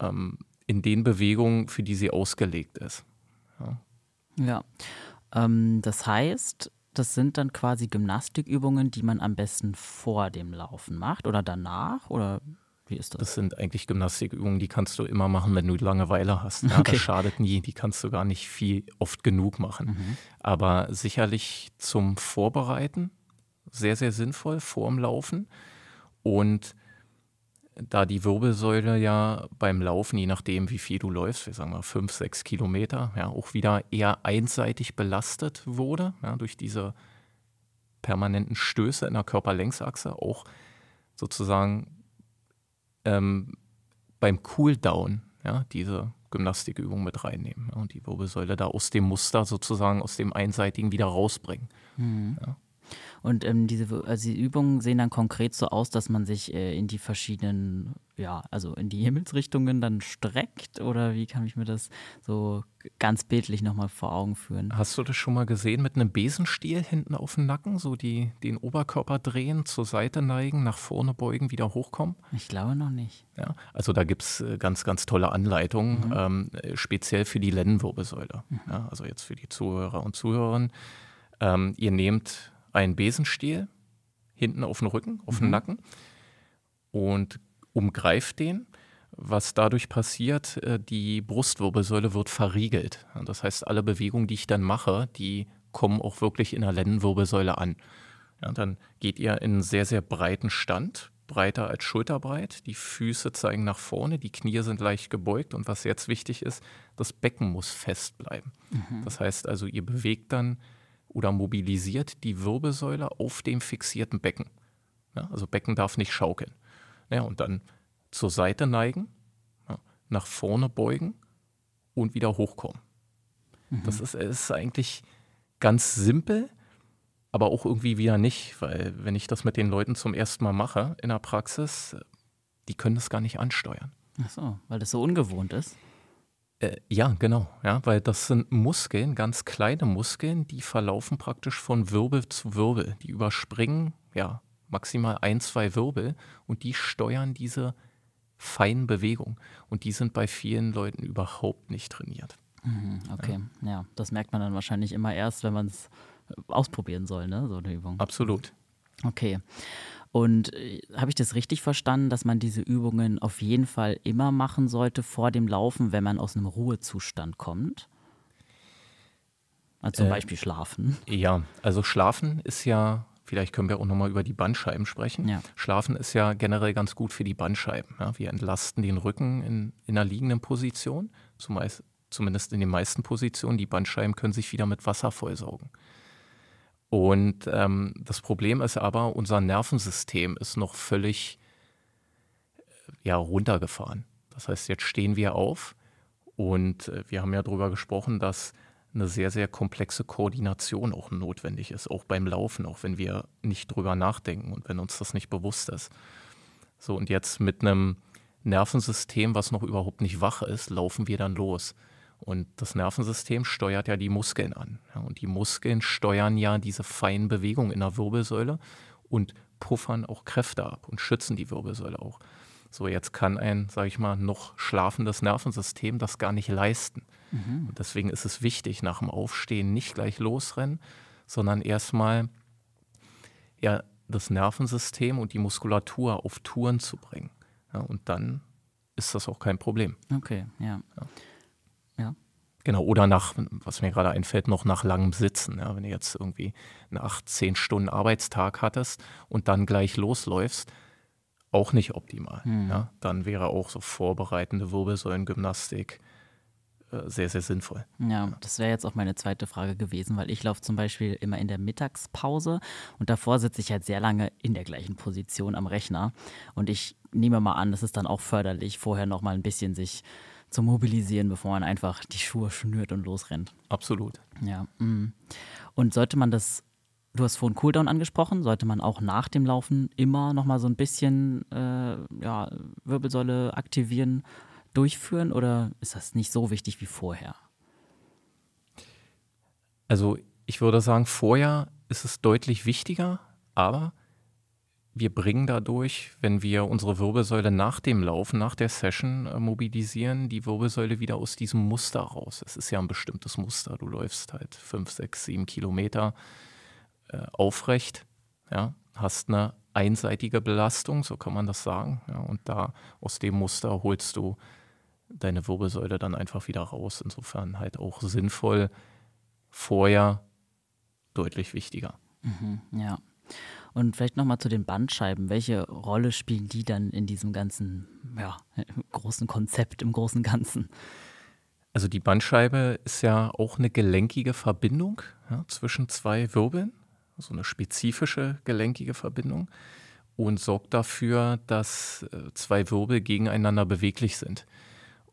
ähm, in den Bewegungen, für die sie ausgelegt ist. Ja, ja. Ähm, das heißt, das sind dann quasi Gymnastikübungen, die man am besten vor dem Laufen macht oder danach oder wie ist das? Das sind eigentlich Gymnastikübungen, die kannst du immer machen, wenn du Langeweile hast. Ja, okay. Das schadet nie, die kannst du gar nicht viel oft genug machen. Mhm. Aber sicherlich zum Vorbereiten sehr, sehr sinnvoll vorm Laufen. Und da die Wirbelsäule ja beim Laufen, je nachdem, wie viel du läufst, wir sagen mal fünf, sechs Kilometer, ja, auch wieder eher einseitig belastet wurde, ja, durch diese permanenten Stöße in der Körperlängsachse, auch sozusagen ähm, beim Cooldown, ja, diese Gymnastikübung mit reinnehmen ja, und die Wirbelsäule da aus dem Muster sozusagen, aus dem einseitigen wieder rausbringen. Mhm. Ja. Und ähm, diese also die Übungen sehen dann konkret so aus, dass man sich äh, in die verschiedenen, ja, also in die Himmelsrichtungen dann streckt oder wie kann ich mir das so ganz bildlich nochmal vor Augen führen? Hast du das schon mal gesehen mit einem Besenstiel hinten auf dem Nacken, so die den Oberkörper drehen, zur Seite neigen, nach vorne beugen, wieder hochkommen? Ich glaube noch nicht. Ja, also da gibt es äh, ganz, ganz tolle Anleitungen, mhm. ähm, speziell für die Lendenwirbelsäule. Mhm. Ja, also jetzt für die Zuhörer und Zuhörerinnen. Ähm, ihr nehmt einen Besenstiel hinten auf den Rücken, auf mhm. den Nacken und umgreift den. Was dadurch passiert, äh, die Brustwirbelsäule wird verriegelt. Das heißt, alle Bewegungen, die ich dann mache, die kommen auch wirklich in der Lendenwirbelsäule an. Ja, dann geht ihr in einen sehr, sehr breiten Stand, breiter als schulterbreit. Die Füße zeigen nach vorne, die Knie sind leicht gebeugt und was jetzt wichtig ist, das Becken muss fest bleiben. Mhm. Das heißt also, ihr bewegt dann oder mobilisiert die Wirbelsäule auf dem fixierten Becken. Ja, also Becken darf nicht schaukeln. Ja, und dann zur Seite neigen, ja, nach vorne beugen und wieder hochkommen. Mhm. Das ist, ist eigentlich ganz simpel, aber auch irgendwie wieder nicht, weil wenn ich das mit den Leuten zum ersten Mal mache in der Praxis, die können das gar nicht ansteuern. Ach so, weil das so ungewohnt ist. Äh, ja, genau. Ja, weil das sind Muskeln, ganz kleine Muskeln, die verlaufen praktisch von Wirbel zu Wirbel. Die überspringen ja maximal ein, zwei Wirbel und die steuern diese feinen Bewegungen. Und die sind bei vielen Leuten überhaupt nicht trainiert. Mhm, okay, ja. ja. das merkt man dann wahrscheinlich immer erst, wenn man es ausprobieren soll, ne? So eine Übung. Absolut. Okay. Und äh, habe ich das richtig verstanden, dass man diese Übungen auf jeden Fall immer machen sollte vor dem Laufen, wenn man aus einem Ruhezustand kommt? Also zum äh, Beispiel Schlafen. Ja, also Schlafen ist ja, vielleicht können wir auch nochmal über die Bandscheiben sprechen. Ja. Schlafen ist ja generell ganz gut für die Bandscheiben. Ja, wir entlasten den Rücken in, in einer liegenden Position, zumeist, zumindest in den meisten Positionen. Die Bandscheiben können sich wieder mit Wasser vollsaugen. Und ähm, das Problem ist aber, unser Nervensystem ist noch völlig ja, runtergefahren. Das heißt, jetzt stehen wir auf und äh, wir haben ja darüber gesprochen, dass eine sehr, sehr komplexe Koordination auch notwendig ist, auch beim Laufen, auch wenn wir nicht drüber nachdenken und wenn uns das nicht bewusst ist. So, und jetzt mit einem Nervensystem, was noch überhaupt nicht wach ist, laufen wir dann los. Und das Nervensystem steuert ja die Muskeln an. Und die Muskeln steuern ja diese feinen Bewegungen in der Wirbelsäule und puffern auch Kräfte ab und schützen die Wirbelsäule auch. So, jetzt kann ein, sage ich mal, noch schlafendes Nervensystem das gar nicht leisten. Mhm. Und deswegen ist es wichtig, nach dem Aufstehen nicht gleich losrennen, sondern erstmal ja, das Nervensystem und die Muskulatur auf Touren zu bringen. Ja, und dann ist das auch kein Problem. Okay, ja. ja. Ja. Genau, oder nach, was mir gerade einfällt, noch nach langem Sitzen. Ja, wenn du jetzt irgendwie einen 8, 10 Stunden Arbeitstag hattest und dann gleich losläufst, auch nicht optimal. Mhm. Ja? Dann wäre auch so vorbereitende Wirbelsäulengymnastik äh, sehr, sehr sinnvoll. Ja, das wäre jetzt auch meine zweite Frage gewesen, weil ich laufe zum Beispiel immer in der Mittagspause und davor sitze ich halt sehr lange in der gleichen Position am Rechner. Und ich nehme mal an, das ist dann auch förderlich, vorher noch mal ein bisschen sich zu mobilisieren, bevor man einfach die Schuhe schnürt und losrennt. Absolut. Ja. Mm. Und sollte man das Du hast vorhin Cooldown angesprochen. Sollte man auch nach dem Laufen immer noch mal so ein bisschen äh, ja, Wirbelsäule aktivieren, durchführen oder ist das nicht so wichtig wie vorher? Also ich würde sagen, vorher ist es deutlich wichtiger, aber wir bringen dadurch, wenn wir unsere Wirbelsäule nach dem Laufen, nach der Session äh, mobilisieren, die Wirbelsäule wieder aus diesem Muster raus. Es ist ja ein bestimmtes Muster. Du läufst halt fünf, sechs, sieben Kilometer äh, aufrecht, ja, hast eine einseitige Belastung, so kann man das sagen. Ja, und da aus dem Muster holst du deine Wirbelsäule dann einfach wieder raus. Insofern halt auch sinnvoll, vorher deutlich wichtiger. Mhm, ja. Und vielleicht nochmal zu den Bandscheiben. Welche Rolle spielen die dann in diesem ganzen ja, [LAUGHS] großen Konzept, im großen Ganzen? Also die Bandscheibe ist ja auch eine gelenkige Verbindung ja, zwischen zwei Wirbeln so eine spezifische gelenkige Verbindung und sorgt dafür, dass äh, zwei Wirbel gegeneinander beweglich sind.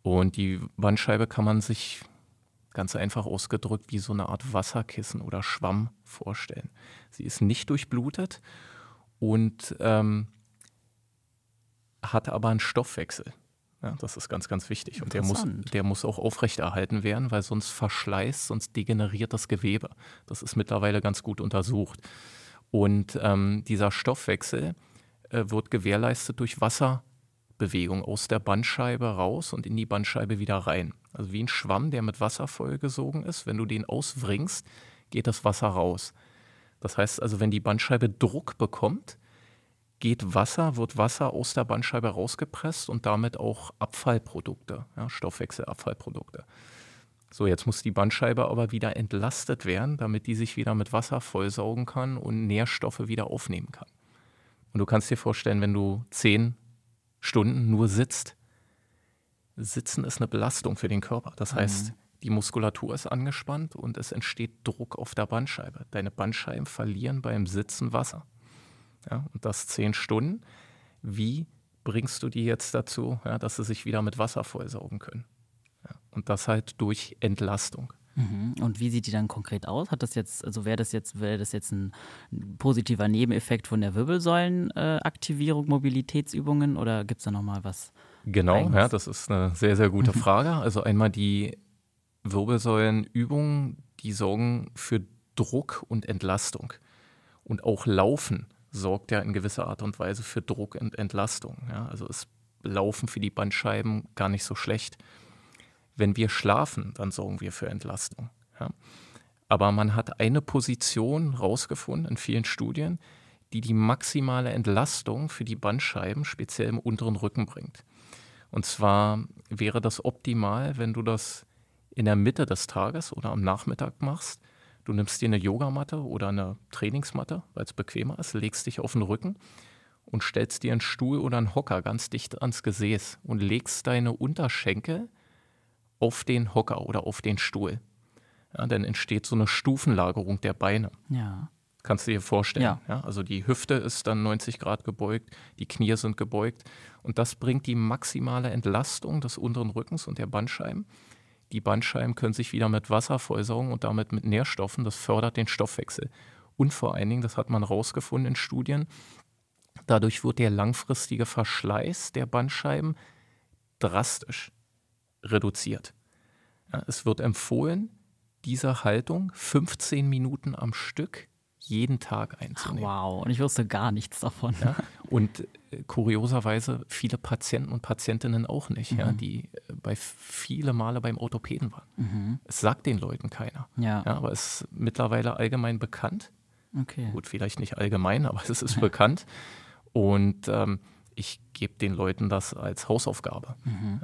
Und die Bandscheibe kann man sich ganz einfach ausgedrückt wie so eine Art Wasserkissen oder Schwamm vorstellen. Sie ist nicht durchblutet und ähm, hat aber einen Stoffwechsel. Ja, das ist ganz, ganz wichtig. Und der muss, der muss auch aufrechterhalten werden, weil sonst verschleißt, sonst degeneriert das Gewebe. Das ist mittlerweile ganz gut untersucht. Und ähm, dieser Stoffwechsel äh, wird gewährleistet durch Wasserbewegung aus der Bandscheibe raus und in die Bandscheibe wieder rein. Also wie ein Schwamm, der mit Wasser vollgesogen ist. Wenn du den auswringst, geht das Wasser raus. Das heißt also, wenn die Bandscheibe Druck bekommt, geht Wasser, wird Wasser aus der Bandscheibe rausgepresst und damit auch Abfallprodukte, ja, Stoffwechselabfallprodukte. So, jetzt muss die Bandscheibe aber wieder entlastet werden, damit die sich wieder mit Wasser vollsaugen kann und Nährstoffe wieder aufnehmen kann. Und du kannst dir vorstellen, wenn du zehn Stunden nur sitzt, Sitzen ist eine Belastung für den Körper. Das heißt, mhm. die Muskulatur ist angespannt und es entsteht Druck auf der Bandscheibe. Deine Bandscheiben verlieren beim Sitzen Wasser. Ja, und das zehn Stunden. Wie bringst du die jetzt dazu, ja, dass sie sich wieder mit Wasser vollsaugen können? Ja, und das halt durch Entlastung. Mhm. Und wie sieht die dann konkret aus? Hat das jetzt, also wäre das jetzt, wäre das jetzt ein positiver Nebeneffekt von der Wirbelsäulenaktivierung, äh, Mobilitätsübungen oder gibt es da nochmal was? Genau, ja, das ist eine sehr, sehr gute Frage. Also einmal die Wirbelsäulenübungen, die sorgen für Druck und Entlastung. Und auch Laufen sorgt ja in gewisser Art und Weise für Druck und Entlastung. Ja? Also ist Laufen für die Bandscheiben gar nicht so schlecht. Wenn wir schlafen, dann sorgen wir für Entlastung. Ja? Aber man hat eine Position rausgefunden in vielen Studien, die die maximale Entlastung für die Bandscheiben, speziell im unteren Rücken bringt. Und zwar wäre das optimal, wenn du das in der Mitte des Tages oder am Nachmittag machst Du nimmst dir eine Yogamatte oder eine Trainingsmatte, weil es bequemer ist, legst dich auf den Rücken und stellst dir einen Stuhl oder einen Hocker ganz dicht ans Gesäß und legst deine Unterschenkel auf den Hocker oder auf den Stuhl. Ja, dann entsteht so eine Stufenlagerung der Beine. Ja. Kannst du dir vorstellen. Ja. Ja, also die Hüfte ist dann 90 Grad gebeugt, die Knie sind gebeugt und das bringt die maximale Entlastung des unteren Rückens und der Bandscheiben. Die Bandscheiben können sich wieder mit Wasser und damit mit Nährstoffen. Das fördert den Stoffwechsel. Und vor allen Dingen, das hat man rausgefunden in Studien, dadurch wird der langfristige Verschleiß der Bandscheiben drastisch reduziert. Ja, es wird empfohlen, diese Haltung 15 Minuten am Stück jeden Tag einzunehmen. Wow, und ich wusste gar nichts davon. Ja, und kurioserweise viele Patienten und Patientinnen auch nicht, ja, die äh, bei viele Male beim Orthopäden waren. Es sagt den Leuten keiner. Ja. Ja, aber es ist mittlerweile allgemein bekannt. Okay. Gut, vielleicht nicht allgemein, aber es ist bekannt. Und ähm, ich gebe den Leuten das als Hausaufgabe.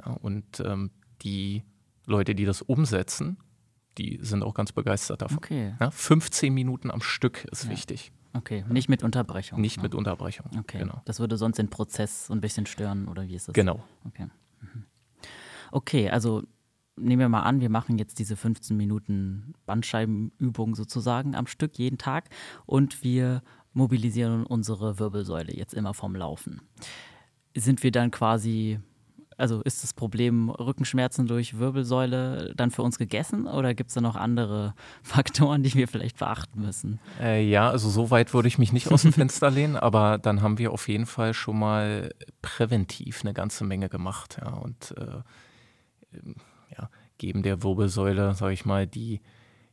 Ja, und ähm, die Leute, die das umsetzen, die sind auch ganz begeistert davon. Okay. Ja, 15 Minuten am Stück ist wichtig. Okay, nicht mit Unterbrechung. Nicht ne? mit Unterbrechung. Okay. Genau. Das würde sonst den Prozess ein bisschen stören, oder wie ist das? Genau. Okay. Mhm. Okay, also nehmen wir mal an, wir machen jetzt diese 15 Minuten Bandscheibenübung sozusagen am Stück jeden Tag und wir mobilisieren unsere Wirbelsäule jetzt immer vom Laufen. Sind wir dann quasi, also ist das Problem Rückenschmerzen durch Wirbelsäule dann für uns gegessen oder gibt es da noch andere [LAUGHS] Faktoren, die wir vielleicht beachten müssen? Äh, ja, also so weit würde ich mich nicht aus dem Fenster lehnen, [LAUGHS] aber dann haben wir auf jeden Fall schon mal präventiv eine ganze Menge gemacht. Ja, und äh, ähm, ja, geben der Wirbelsäule, sage ich mal, die,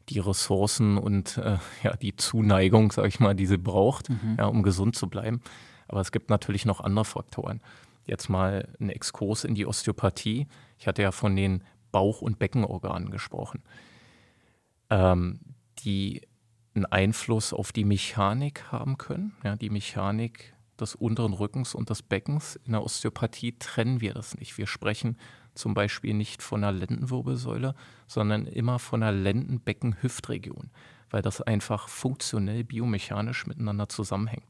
die Ressourcen und äh, ja, die Zuneigung, sage ich mal, die sie braucht, ja, um gesund zu bleiben. Aber es gibt natürlich noch andere Faktoren. Jetzt mal ein Exkurs in die Osteopathie. Ich hatte ja von den Bauch- und Beckenorganen gesprochen, ähm, die einen Einfluss auf die Mechanik haben können. Ja, die Mechanik des unteren Rückens und des Beckens. In der Osteopathie trennen wir das nicht. Wir sprechen zum Beispiel nicht von einer Lendenwirbelsäule, sondern immer von einer Lendenbecken-Hüftregion, weil das einfach funktionell biomechanisch miteinander zusammenhängt.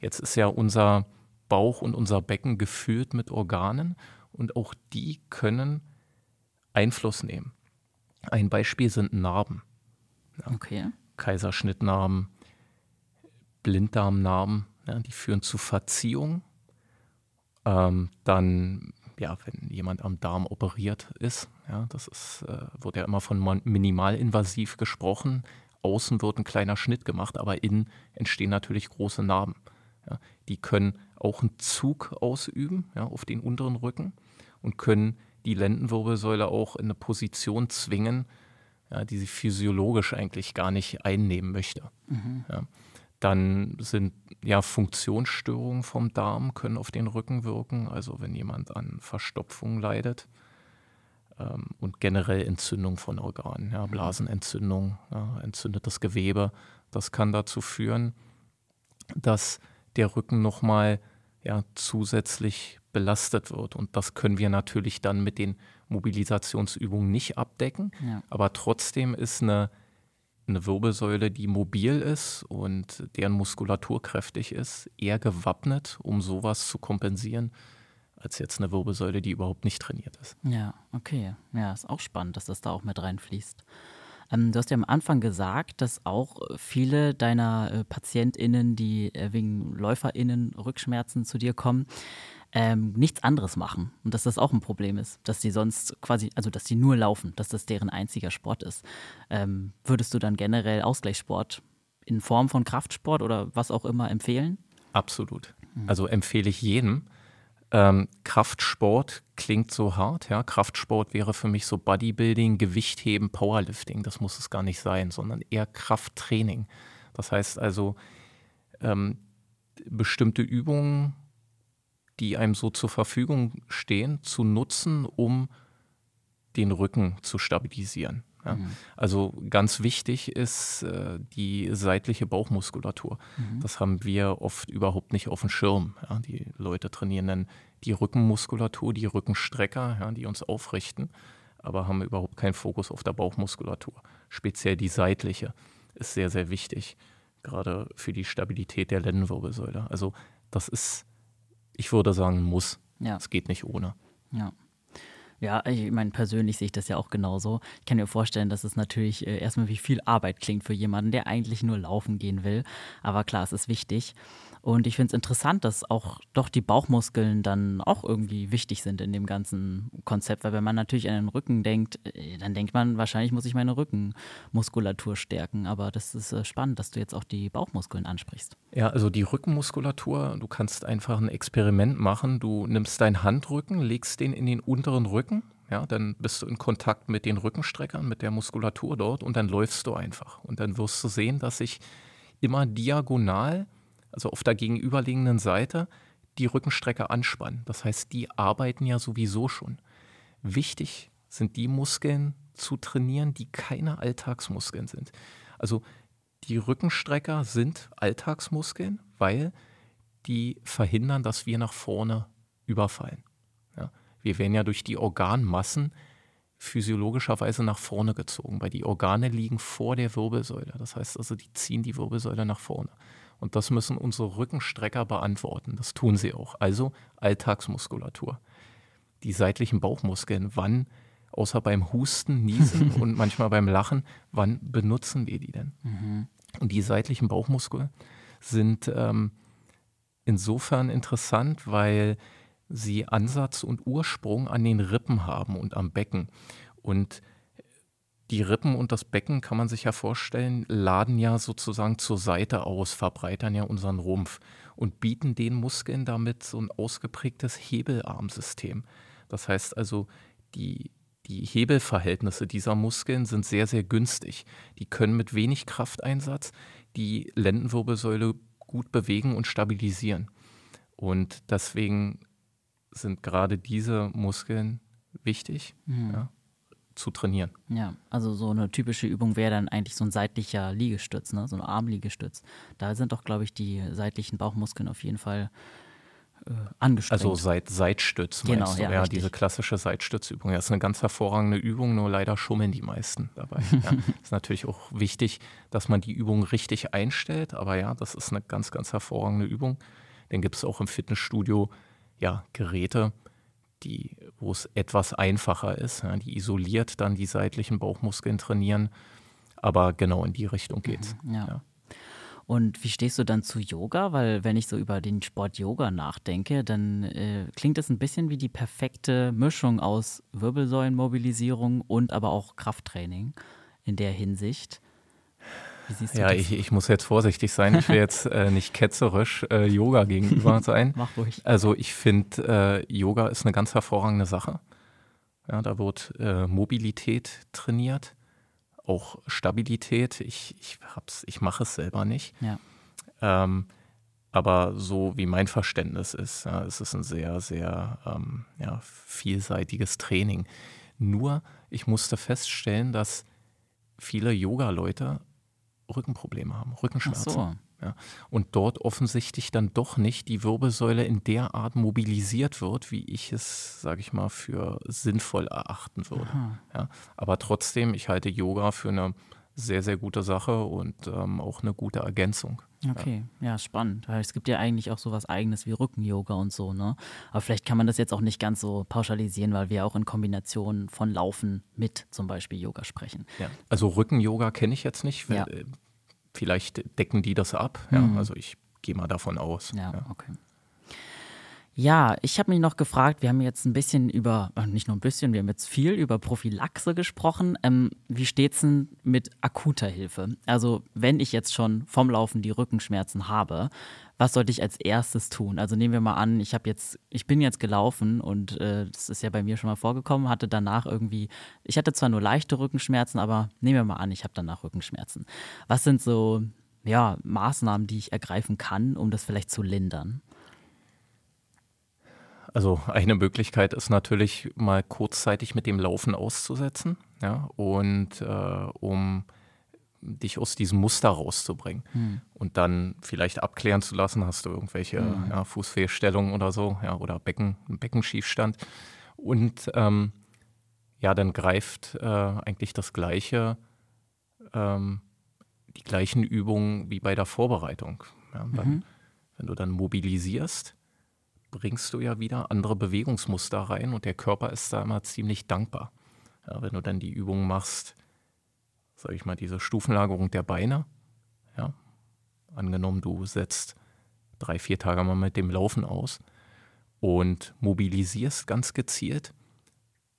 Jetzt ist ja unser Bauch und unser Becken gefüllt mit Organen und auch die können Einfluss nehmen. Ein Beispiel sind Narben. Okay. Kaiserschnittnarben, Blinddarmnarben, ja, die führen zu Verziehung. Ähm, dann, ja, wenn jemand am Darm operiert ist, ja, das ist, äh, wird ja immer von minimalinvasiv gesprochen. Außen wird ein kleiner Schnitt gemacht, aber innen entstehen natürlich große Narben. Ja. Die können auch einen Zug ausüben ja, auf den unteren Rücken und können die Lendenwirbelsäule auch in eine Position zwingen, ja, die sie physiologisch eigentlich gar nicht einnehmen möchte. Ja. Dann sind ja Funktionsstörungen vom Darm können auf den Rücken wirken, also wenn jemand an Verstopfung leidet ähm, und generell Entzündung von Organen, ja, Blasenentzündung, ja, entzündetes Gewebe, das kann dazu führen, dass der Rücken nochmal ja, zusätzlich belastet wird. Und das können wir natürlich dann mit den Mobilisationsübungen nicht abdecken. Ja. Aber trotzdem ist eine, eine Wirbelsäule, die mobil ist und deren Muskulatur kräftig ist, eher gewappnet, um sowas zu kompensieren, als jetzt eine Wirbelsäule, die überhaupt nicht trainiert ist. Ja, okay. Ja, ist auch spannend, dass das da auch mit reinfließt. Ähm, du hast ja am Anfang gesagt, dass auch viele deiner äh, PatientInnen, die äh, wegen LäuferInnen Rückschmerzen zu dir kommen, ähm, nichts anderes machen. Und dass das auch ein Problem ist, dass die sonst quasi, also dass die nur laufen, dass das deren einziger Sport ist. Ähm, würdest du dann generell Ausgleichssport in Form von Kraftsport oder was auch immer empfehlen? Absolut. Also empfehle ich jedem. Ähm, Kraftsport klingt so hart, ja. Kraftsport wäre für mich so Bodybuilding, Gewichtheben, Powerlifting. Das muss es gar nicht sein, sondern eher Krafttraining. Das heißt also, ähm, bestimmte Übungen, die einem so zur Verfügung stehen, zu nutzen, um den Rücken zu stabilisieren. Ja. Also ganz wichtig ist äh, die seitliche Bauchmuskulatur. Das haben wir oft überhaupt nicht auf dem Schirm. Ja. Die Leute trainieren dann die Rückenmuskulatur, die Rückenstrecker, ja, die uns aufrichten. aber haben überhaupt keinen Fokus auf der Bauchmuskulatur. Speziell die seitliche ist sehr, sehr wichtig, gerade für die Stabilität der Lendenwirbelsäule. Also das ist, ich würde sagen, muss. Es geht nicht ohne. Ja. Ja, ich meine, persönlich sehe ich das ja auch genauso. Ich kann mir vorstellen, dass es natürlich äh, erstmal wie viel Arbeit klingt für jemanden, der eigentlich nur laufen gehen will. Aber klar, es ist wichtig. Und ich finde es interessant, dass auch doch die Bauchmuskeln dann auch irgendwie wichtig sind in dem ganzen Konzept. Weil wenn man natürlich an den Rücken denkt, äh, dann denkt man, wahrscheinlich muss ich meine Rückenmuskulatur stärken. Aber das ist äh, spannend, dass du jetzt auch die Bauchmuskeln ansprichst. Ja, also die Rückenmuskulatur, du kannst einfach ein Experiment machen. Du nimmst deinen Handrücken, legst den in den unteren Rücken. Ja, dann bist du in Kontakt mit den Rückenstreckern, mit der Muskulatur dort und dann läufst du einfach. Und dann wirst du sehen, dass sich immer diagonal also auf der gegenüberliegenden Seite, die Rückenstrecke anspannen. Das heißt, die arbeiten ja sowieso schon. Wichtig sind die Muskeln zu trainieren, die keine Alltagsmuskeln sind. Also die Rückenstrecker sind Alltagsmuskeln, weil die verhindern, dass wir nach vorne überfallen. Wir werden ja durch die Organmassen physiologischerweise nach vorne gezogen, weil die Organe liegen vor der Wirbelsäule. Das heißt also, die ziehen die Wirbelsäule nach vorne. Und das müssen unsere Rückenstrecker beantworten. Das tun sie auch. Also Alltagsmuskulatur. Die seitlichen Bauchmuskeln, wann, außer beim Husten, Niesen [LAUGHS] und manchmal beim Lachen, wann benutzen wir die denn? Mhm. Und die seitlichen Bauchmuskeln sind ähm, insofern interessant, weil sie Ansatz und Ursprung an den Rippen haben und am Becken. Und die Rippen und das Becken, kann man sich ja vorstellen, laden ja sozusagen zur Seite aus, verbreitern ja unseren Rumpf und bieten den Muskeln damit so ein ausgeprägtes Hebelarmsystem. Das heißt also, die, die Hebelverhältnisse dieser Muskeln sind sehr, sehr günstig. Die können mit wenig Krafteinsatz die Lendenwirbelsäule gut bewegen und stabilisieren. Und deswegen sind gerade diese Muskeln wichtig. Mhm. Ja zu trainieren. Ja, also so eine typische Übung wäre dann eigentlich so ein seitlicher Liegestütz, ne? so ein Armliegestütz. Da sind doch, glaube ich, die seitlichen Bauchmuskeln auf jeden Fall äh, angestrengt. Also Seit Seitstütz genau, meinst du? Ja, ja diese klassische Seitstützübung. Das ist eine ganz hervorragende Übung, nur leider schummeln die meisten dabei. [LAUGHS] ja. ist natürlich auch wichtig, dass man die Übung richtig einstellt, aber ja, das ist eine ganz, ganz hervorragende Übung. Dann gibt es auch im Fitnessstudio ja, Geräte, die, wo es etwas einfacher ist. Ja, die isoliert dann die seitlichen Bauchmuskeln trainieren. Aber genau in die Richtung geht's. Mhm, ja. ja. Und wie stehst du dann zu Yoga? Weil wenn ich so über den Sport Yoga nachdenke, dann äh, klingt es ein bisschen wie die perfekte Mischung aus Wirbelsäulenmobilisierung und aber auch Krafttraining in der Hinsicht ja, ich, ich, muss jetzt vorsichtig sein. Ich will jetzt äh, nicht ketzerisch äh, Yoga gegenüber [LAUGHS] sein. Mach ruhig. Also ich finde, äh, Yoga ist eine ganz hervorragende Sache. Ja, da wird äh, Mobilität trainiert, auch Stabilität. Ich, ich, ich mache es selber nicht. Ja. Ähm, aber so wie mein Verständnis ist, ja, es ist ein sehr, sehr ähm, ja, vielseitiges Training. Nur, ich musste feststellen, dass viele Yoga-Leute Rückenprobleme haben, Rückenschmerzen. So. Ja. Und dort offensichtlich dann doch nicht die Wirbelsäule in der Art mobilisiert wird, wie ich es, sage ich mal, für sinnvoll erachten würde. Ja. Aber trotzdem, ich halte Yoga für eine sehr, sehr gute Sache und ähm, auch eine gute Ergänzung. Okay, ja. ja, spannend. Weil es gibt ja eigentlich auch sowas eigenes wie Rücken-Yoga und so, ne? Aber vielleicht kann man das jetzt auch nicht ganz so pauschalisieren, weil wir auch in Kombination von Laufen mit zum Beispiel Yoga sprechen. Ja. Also Rücken-Yoga kenne ich jetzt nicht. Ja. Äh, vielleicht decken die das ab. Ja, mhm. Also ich gehe mal davon aus. Ja. okay. Ja, ich habe mich noch gefragt, wir haben jetzt ein bisschen über, äh, nicht nur ein bisschen, wir haben jetzt viel über Prophylaxe gesprochen. Ähm, wie steht's denn mit akuter Hilfe? Also, wenn ich jetzt schon vom Laufen die Rückenschmerzen habe, was sollte ich als erstes tun? Also nehmen wir mal an, ich habe jetzt, ich bin jetzt gelaufen und äh, das ist ja bei mir schon mal vorgekommen, hatte danach irgendwie, ich hatte zwar nur leichte Rückenschmerzen, aber nehmen wir mal an, ich habe danach Rückenschmerzen. Was sind so ja, Maßnahmen, die ich ergreifen kann, um das vielleicht zu lindern? Also eine Möglichkeit ist natürlich mal kurzzeitig mit dem Laufen auszusetzen, ja, und äh, um dich aus diesem Muster rauszubringen hm. und dann vielleicht abklären zu lassen, hast du irgendwelche hm. ja, Fußfehlstellungen oder so, ja, oder Becken, Beckenschiefstand. Und ähm, ja, dann greift äh, eigentlich das gleiche, ähm, die gleichen Übungen wie bei der Vorbereitung. Ja, dann, mhm. Wenn du dann mobilisierst, bringst du ja wieder andere Bewegungsmuster rein und der Körper ist da immer ziemlich dankbar. Ja, wenn du dann die Übung machst, sage ich mal, diese Stufenlagerung der Beine, ja, angenommen, du setzt drei, vier Tage mal mit dem Laufen aus und mobilisierst ganz gezielt,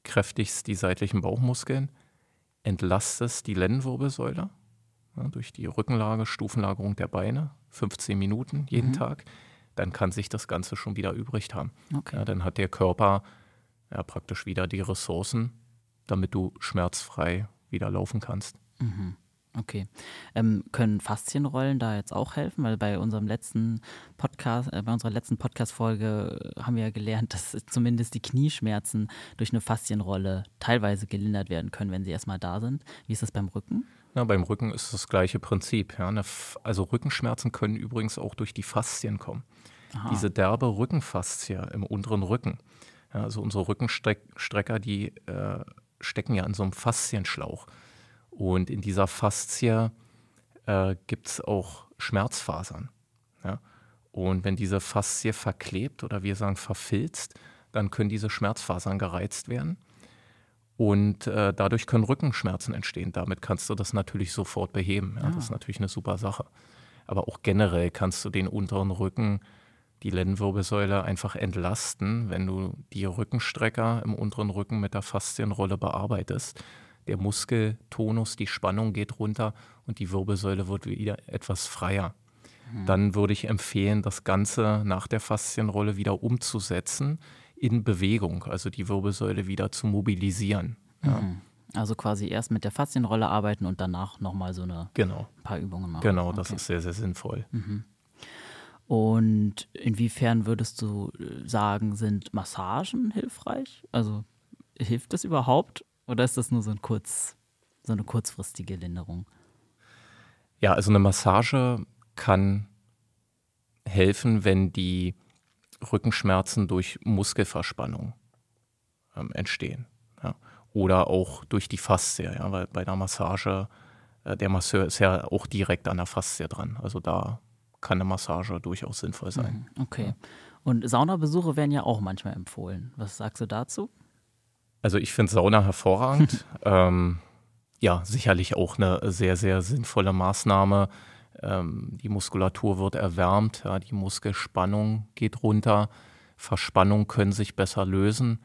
kräftigst die seitlichen Bauchmuskeln, entlastest die Lendenwirbelsäule ja, durch die Rückenlage, Stufenlagerung der Beine, 15 Minuten jeden mhm. Tag, dann kann sich das Ganze schon wieder übrig haben. Okay. Ja, dann hat der Körper ja, praktisch wieder die Ressourcen, damit du schmerzfrei wieder laufen kannst. Mhm. Okay. Ähm, können Faszienrollen da jetzt auch helfen? Weil bei unserem letzten Podcast, äh, bei unserer letzten Podcast-Folge haben wir ja gelernt, [LAUGHS] dass zumindest die Knieschmerzen durch eine Faszienrolle teilweise gelindert werden können, wenn sie erstmal da sind. Wie ist das beim Rücken? Ja, beim Rücken ist das gleiche Prinzip. Ja. Also Rückenschmerzen können übrigens auch durch die Faszien kommen. Aha. Diese derbe Rückenfaszie im unteren Rücken. Ja, also unsere Rückenstrecker, die äh, stecken ja in so einem Faszienschlauch. Und in dieser Faszie äh, gibt es auch Schmerzfasern. Ja? Und wenn diese Faszie verklebt oder wir sagen verfilzt, dann können diese Schmerzfasern gereizt werden. Und äh, dadurch können Rückenschmerzen entstehen. Damit kannst du das natürlich sofort beheben. Ja? Ah. Das ist natürlich eine super Sache. Aber auch generell kannst du den unteren Rücken, die Lendenwirbelsäule einfach entlasten, wenn du die Rückenstrecker im unteren Rücken mit der Faszienrolle bearbeitest der Muskeltonus, die Spannung geht runter und die Wirbelsäule wird wieder etwas freier. Mhm. Dann würde ich empfehlen, das Ganze nach der Faszienrolle wieder umzusetzen in Bewegung, also die Wirbelsäule wieder zu mobilisieren. Ja. Mhm. Also quasi erst mit der Faszienrolle arbeiten und danach nochmal so eine genau. paar Übungen machen. Genau, das okay. ist sehr, sehr sinnvoll. Mhm. Und inwiefern würdest du äh, sagen, sind Massagen hilfreich? Also hilft das überhaupt oder ist das nur so, ein kurz, so eine kurzfristige Linderung? Ja, also eine Massage kann helfen, wenn die Rückenschmerzen durch Muskelverspannung ähm, entstehen. Ja. Oder auch durch die Faszie, ja, weil bei der Massage, äh, der Masseur ist ja auch direkt an der Faszie dran. Also da kann eine Massage durchaus sinnvoll sein. Mhm, okay. Ja. Und Saunabesuche werden ja auch manchmal empfohlen. Was sagst du dazu? Also ich finde Sauna hervorragend. [LAUGHS] ähm, ja, sicherlich auch eine sehr, sehr sinnvolle Maßnahme. Ähm, die Muskulatur wird erwärmt, ja, die Muskelspannung geht runter, Verspannungen können sich besser lösen.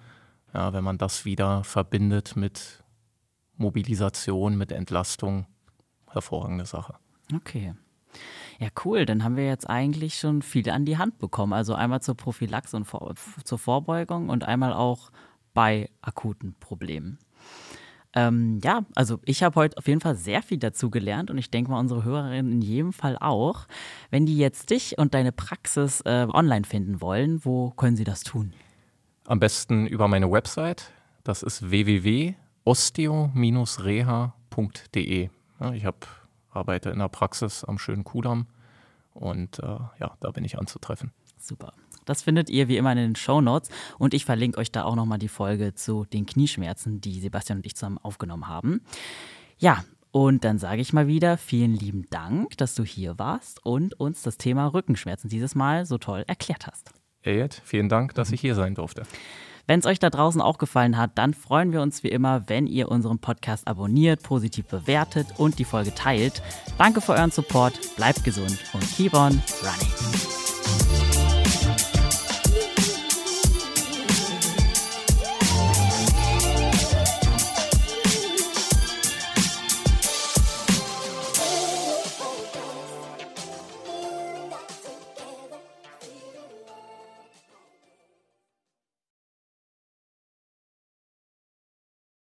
Ja, wenn man das wieder verbindet mit Mobilisation, mit Entlastung, hervorragende Sache. Okay. Ja, cool. Dann haben wir jetzt eigentlich schon viel an die Hand bekommen. Also einmal zur Prophylaxe und vor, zur Vorbeugung und einmal auch bei akuten Problemen. Ähm, ja, also ich habe heute auf jeden Fall sehr viel dazu gelernt und ich denke mal unsere Hörerinnen in jedem Fall auch. Wenn die jetzt dich und deine Praxis äh, online finden wollen, wo können sie das tun? Am besten über meine Website. Das ist www.osteo-reha.de. Ja, ich hab, arbeite in der Praxis am schönen Kudamm und äh, ja, da bin ich anzutreffen. Super. Das findet ihr wie immer in den Show Notes und ich verlinke euch da auch nochmal die Folge zu den Knieschmerzen, die Sebastian und ich zusammen aufgenommen haben. Ja, und dann sage ich mal wieder vielen lieben Dank, dass du hier warst und uns das Thema Rückenschmerzen dieses Mal so toll erklärt hast. Elliot, vielen Dank, dass ich hier sein durfte. Wenn es euch da draußen auch gefallen hat, dann freuen wir uns wie immer, wenn ihr unseren Podcast abonniert, positiv bewertet und die Folge teilt. Danke für euren Support, bleibt gesund und keep on running.